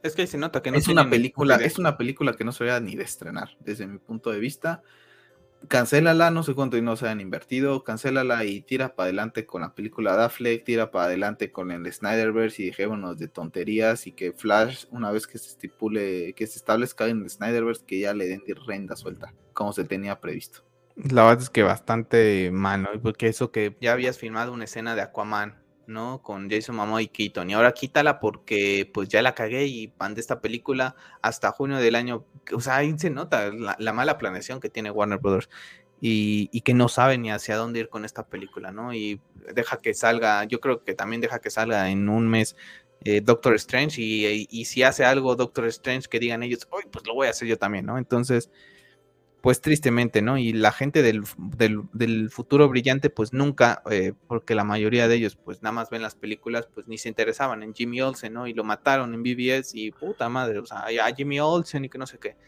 Es que se nota que no es una película, es una película que no se vea ni de estrenar, desde mi punto de vista cancélala, no sé cuánto no se han invertido, cancélala y tira para adelante con la película de Affleck, tira para adelante con el Snyderverse y dejémonos de tonterías y que Flash, una vez que se estipule, que se establezca en el Snyderverse, que ya le den renda suelta, como se tenía previsto. La verdad es que bastante malo, porque eso que ya habías filmado una escena de Aquaman, ¿no? Con Jason Momoa y Keaton. Y ahora quítala porque pues ya la cagué y de esta película hasta junio del año. O sea, ahí se nota la, mala planeación que tiene Warner Brothers. Y, que no sabe ni hacia dónde ir con esta película, ¿no? Y deja que salga, yo creo que también deja que salga en un mes eh, Doctor Strange y, si hace algo Doctor Strange que digan ellos, hoy pues lo voy a hacer yo también, ¿no? Entonces, pues tristemente, ¿no? Y la gente del, futuro brillante, pues nunca, eh, porque la mayoría de ellos, pues nada más ven las películas, pues ni se interesaban en Jimmy Olsen, ¿no? Y lo mataron en BBS y puta madre, o sea, a Jimmy Olsen y que no sé qué.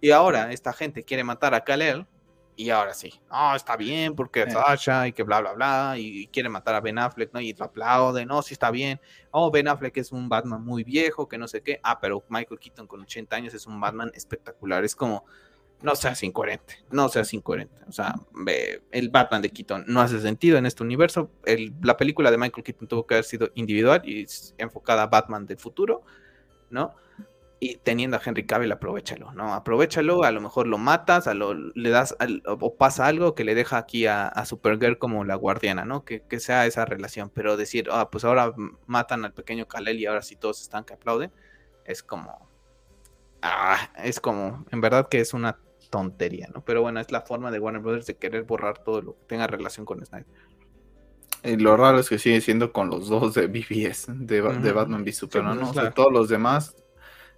Y ahora esta gente quiere matar a Kalel y ahora sí, no, está bien porque es Sasha y que bla, bla, bla, y quiere matar a Ben Affleck, ¿no? Y lo aplaude, no, sí está bien. Oh, Ben Affleck es un Batman muy viejo, que no sé qué. Ah, pero Michael Keaton con 80 años es un Batman espectacular. Es como, no seas incoherente, no seas incoherente. O sea, el Batman de Keaton no hace sentido en este universo. la película de Michael Keaton tuvo que haber sido individual y enfocada a Batman del futuro, ¿no? Y teniendo a Henry Cavill, aprovechalo, ¿no? Aprovechalo, a lo mejor lo matas, a lo, le das, o pasa algo que le deja aquí a, Supergirl como la guardiana, ¿no? Que, sea esa relación, pero decir, ah, pues ahora matan al pequeño Kalel y ahora sí todos están que aplauden, es como, ah, es como, en verdad que es una tontería, ¿no? Pero bueno, es la forma de Warner Brothers de querer borrar todo lo que tenga relación con Snyder. Y lo raro es que sigue siendo con los dos de BBS, de, Batman v Superman, ¿no? Pues, todos los demás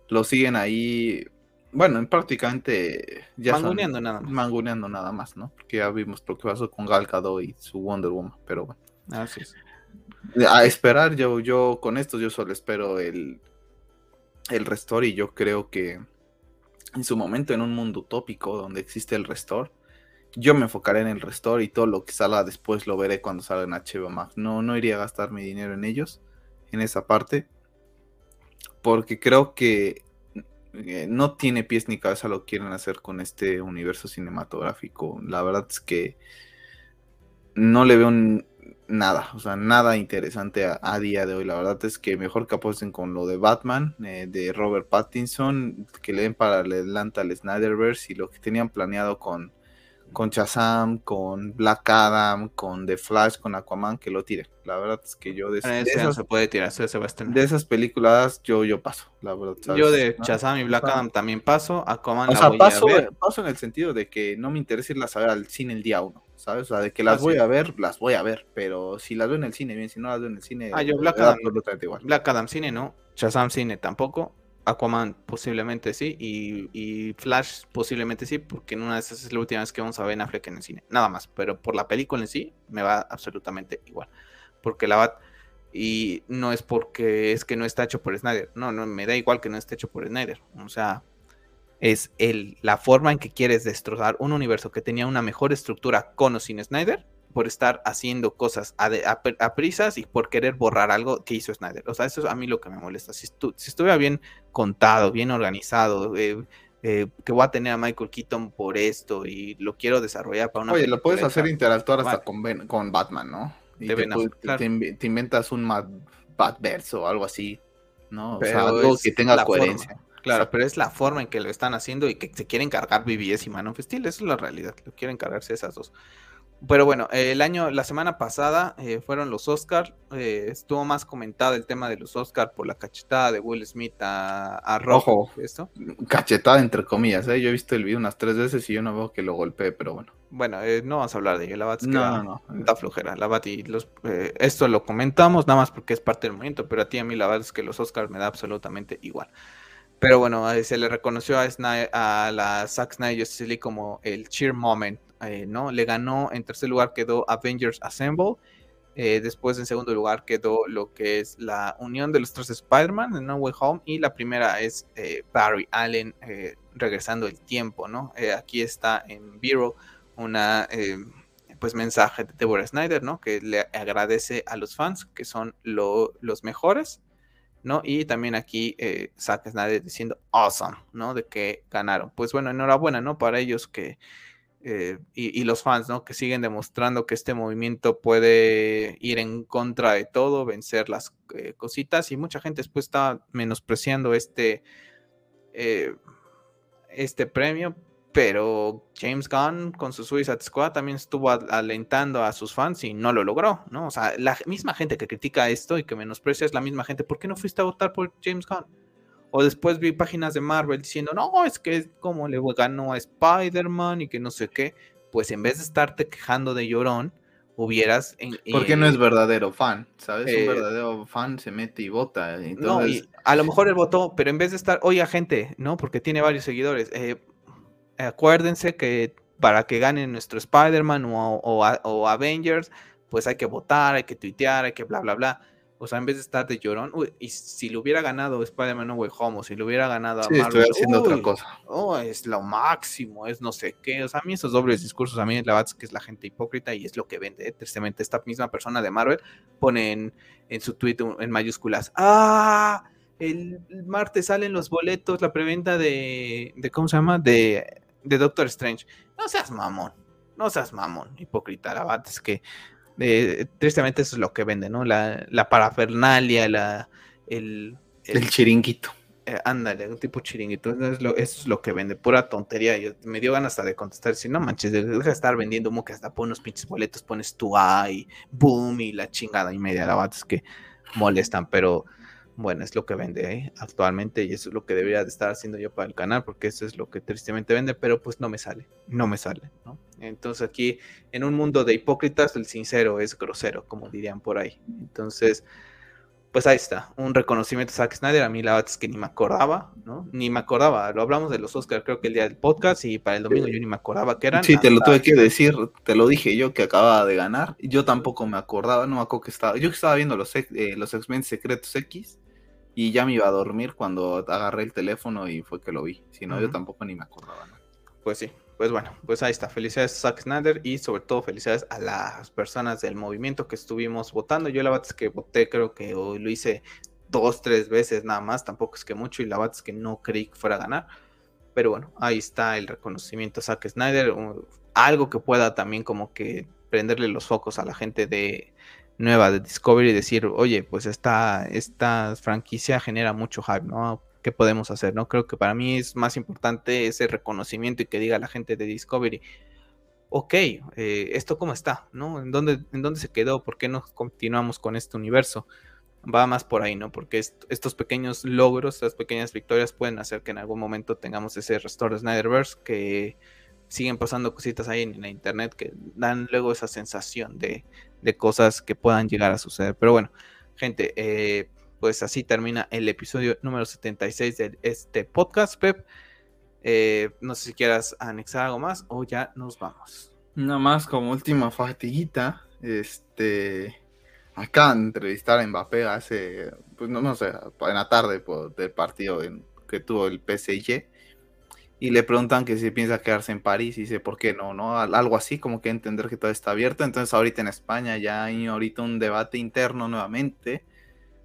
lo siguen ahí, bueno, prácticamente ya manguneando nada más. Manguneando nada más, ¿no? Porque ya vimos lo que pasó con Gal Gadot y su Wonder Woman, pero bueno. Así es. A esperar, yo, yo con esto yo solo espero el, el restore y yo creo que en su momento en un mundo utópico donde existe el restore, yo me enfocaré en el restore y todo lo que salga después lo veré cuando salga en HBO Max. No, no iría a gastar mi dinero en ellos, en esa parte, porque creo que eh, no tiene pies ni cabeza lo que quieren hacer con este universo cinematográfico. La verdad es que no le veo un, nada, o sea, nada interesante a, día de hoy. La verdad es que mejor que apuesten con lo de Batman, eh, de Robert Pattinson, que le den para adelante al Snyderverse y lo que tenían planeado con, con Shazam, con Black Adam, con The Flash, con Aquaman, que lo tire. La verdad es que yo de, esas, se puede tirar, se va a de esas películas yo, yo paso, la verdad. Yo de Shazam y Black Adam también paso, Aquaman o sea, paso, paso en el sentido de que no me interesa irlas a ver al cine el día uno, ¿sabes? O sea, de que las voy a ver, las voy a ver, pero si las veo en el cine, bien, si no las veo en el cine, ah, yo Black Adam, igual. Black Adam cine no, Shazam cine tampoco, Aquaman posiblemente sí y, Flash posiblemente sí, porque en una de esas es la última vez que vamos a ver en Affleck en el cine. Nada más, pero por la película en sí me va absolutamente igual. Porque la Bat y no es porque es que no está hecho por Snyder. No, no, me da igual que no esté hecho por Snyder. O sea, es el, la forma en que quieres destrozar un universo que tenía una mejor estructura con o sin Snyder por estar haciendo cosas a, prisas y por querer borrar algo que hizo Snyder. O sea, eso es a mí lo que me molesta. Si, si estuviera bien contado, bien organizado, eh, eh, que voy a tener a Michael Keaton por esto y lo quiero desarrollar para una. Oye, lo puedes hacer interactuar hasta con, con, Batman, ¿no? Y te, inventas un Batverse o algo así, ¿no? o sea, algo que tenga coherencia. Claro, pero es la forma en que lo están haciendo y que se quieren cargar BBS y Man of Steel, esa es la realidad, lo quieren cargarse esas dos. Pero bueno, el año, la semana pasada eh, fueron los Oscars. Eh, estuvo más comentado el tema de los Oscars por la cachetada de Will Smith a, Rojo. ¿esto? Cachetada entre comillas, ¿eh? Yo he visto el video unas tres veces y yo no veo que lo golpee, pero bueno. Bueno, no vamos a hablar de ello. La Bat no, no, no. flojera. La Bat y los, esto lo comentamos nada más porque es parte del movimiento, pero a ti a mí la verdad es que los Oscars me da absolutamente igual. Pero bueno, se le reconoció a, a la Zack Snyder como el cheer moment eh, ¿no? Le ganó, en tercer lugar quedó Avengers Assemble. Eh, después en segundo lugar quedó lo que es la unión de los tres Spider-Man en No Way Home. Y la primera es eh, Barry Allen regresando el tiempo, ¿no? aquí está en Bureau una pues mensaje de Deborah Snyder, ¿no? Que le agradece a los fans que son los mejores. ¿No? Y también aquí Zack Snyder diciendo awesome, ¿no? De que ganaron. Pues bueno, enhorabuena, ¿no? Para ellos que eh, y, los fans, ¿no? Que siguen demostrando que este movimiento puede ir en contra de todo, vencer las eh, cositas y mucha gente después está menospreciando este, eh, este premio, pero James Gunn con su Suicide Squad también estuvo alentando a sus fans y no lo logró, ¿no? O sea, la misma gente que critica esto y que menosprecia es la misma gente. ¿Por qué no fuiste a votar por James Gunn? O después vi páginas de Marvel diciendo, no, es que es como le ganó a Spider-Man y que no sé qué. Pues en vez de estarte quejando de llorón, hubieras. Porque no es verdadero fan, ¿sabes? Un verdadero fan se mete y vota. No, y a lo mejor él votó, pero en vez de estar, oye, gente, ¿no? Porque tiene varios seguidores. Acuérdense que para que gane nuestro Spider-Man o, Avengers, pues hay que votar, hay que tuitear, hay que bla, bla, bla. O sea, en vez de estar de llorón, y si lo hubiera ganado Spider-Man No Way Home, o si lo hubiera ganado a Marvel, haciendo otra cosa. Oh, es lo máximo, es no sé qué. O sea, a mí esos dobles discursos, a mí la verdad es que es la gente hipócrita y es lo que vende. Tristemente, esta misma persona de Marvel pone en, su tweet en mayúsculas, ¡ah! El martes salen los boletos, la preventa de, de ¿cómo se llama? De, de Doctor Strange. No seas mamón, no seas mamón, hipócrita. La verdad es que eh, tristemente eso es lo que vende, ¿no? La, la parafernalia, la, el, el, chiringuito. Eh, ándale, un tipo chiringuito. Eso es, lo, eso es, lo, que vende, pura tontería. Yo, me dio ganas hasta de contestar. Si no manches, deja de estar vendiendo humo que hasta pones unos pinches boletos, pones tu y boom y la chingada y media. La verdad es que molestan, pero bueno, es lo que vende ¿eh? actualmente y eso es lo que debería de estar haciendo yo para el canal porque eso es lo que tristemente vende, pero pues no me sale, no me sale, ¿no? Entonces aquí en un mundo de hipócritas el sincero es grosero, como dirían por ahí. Entonces, pues ahí está, un reconocimiento a Zack Snyder, a mí la verdad es que ni me acordaba, ¿no? Ni me acordaba, lo hablamos de los Oscars creo que el día del podcast y para el domingo yo ni me acordaba que eran. Sí, te lo tuve que decir, te lo dije yo que acababa de ganar, yo tampoco me acordaba, no me acuerdo que estaba, yo que estaba viendo los, eh, los X-Men Secretos X y ya me iba a dormir cuando agarré el teléfono y fue que lo vi. Si no, yo tampoco ni me acordaba. Pues sí, pues bueno, pues ahí está. Felicidades a Zack Snyder y sobre todo felicidades a las personas del movimiento que estuvimos votando. Yo la verdad es que voté, creo que hoy lo hice dos, tres veces nada más, tampoco es que mucho y la verdad es que no creí que fuera a ganar. Pero bueno, ahí está el reconocimiento a Zack Snyder, algo que pueda también como que prenderle los focos a la gente de nueva de Discovery y decir, oye, pues esta, esta franquicia genera mucho hype, ¿no? ¿Qué podemos hacer? ¿no? Creo que para mí es más importante ese reconocimiento y que diga la gente de Discovery, ok, eh, ¿esto cómo está? ¿no? ¿En dónde, ¿En dónde se quedó? ¿Por qué no continuamos con este universo? Va más por ahí, ¿no? Porque estos pequeños logros, estas pequeñas victorias pueden hacer que en algún momento tengamos ese restore de Snyderverse que siguen pasando cositas ahí en la internet que dan luego esa sensación de, de cosas que puedan llegar a suceder. Pero bueno, gente, eh, pues así termina el episodio número 76 de este podcast, Pep. Eh, no sé si quieras anexar algo más o ya nos vamos. Nada más como última fatiguita, este, acá entrevistar a Mbappé hace, pues no, no sé, en la tarde del partido que tuvo el PSG y le preguntan que si piensa quedarse en París y dice, ¿por qué no? no? Algo así, como que entender que todo está abierto. Entonces ahorita en España ya hay ahorita un debate interno nuevamente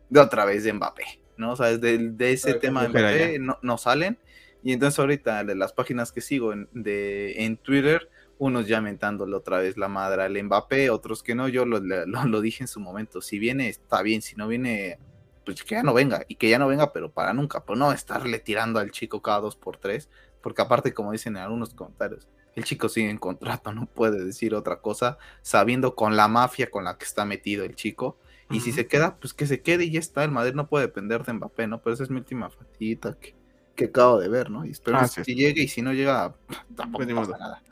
de otra vez de Mbappé, ¿no? O sea, de, ese tema de Mbappé no, salen. Y entonces ahorita de las páginas que sigo en, de, en Twitter, unos ya mentándole otra vez la madre al Mbappé, otros que no, yo lo, lo dije en su momento, si viene está bien, si no viene pues que ya no venga, y que ya no venga, pero para nunca, pues no estarle tirando al chico cada dos por tres, porque aparte, como dicen en algunos comentarios, el chico sigue en contrato, no puede decir otra cosa, sabiendo con la mafia con la que está metido el chico. Y si se queda, pues que se quede y ya está. El Madrid no puede depender de Mbappé, ¿no? Pero esa es mi última fatita que, que acabo de ver, ¿no? Y espero que si llegue y si no llega, tampoco pues pasa nada.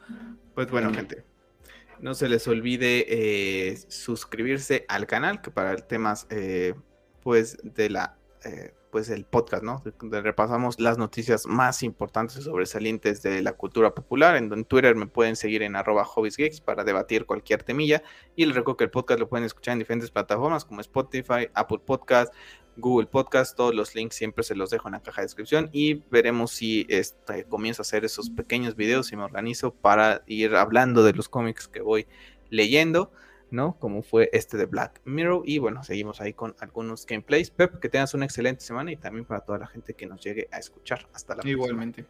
Pues bueno, gente. No se les olvide eh, suscribirse al canal, que para temas, eh, pues, de la eh, pues el podcast, ¿no? Donde repasamos las noticias más importantes y sobresalientes de la cultura popular. En, Twitter me pueden seguir en arroba hobbiesgeeks para debatir cualquier temilla. Y les recuerdo que el podcast lo pueden escuchar en diferentes plataformas como Spotify, Apple Podcast, Google Podcast. Todos los links siempre se los dejo en la caja de descripción. Y veremos si este, comienzo a hacer esos pequeños videos y me organizo para ir hablando de los cómics que voy leyendo. ¿No? Como fue este de Black Mirror. Y bueno, seguimos ahí con algunos gameplays. Pep, que tengas una excelente semana y también para toda la gente que nos llegue a escuchar. Hasta la próxima. Igualmente.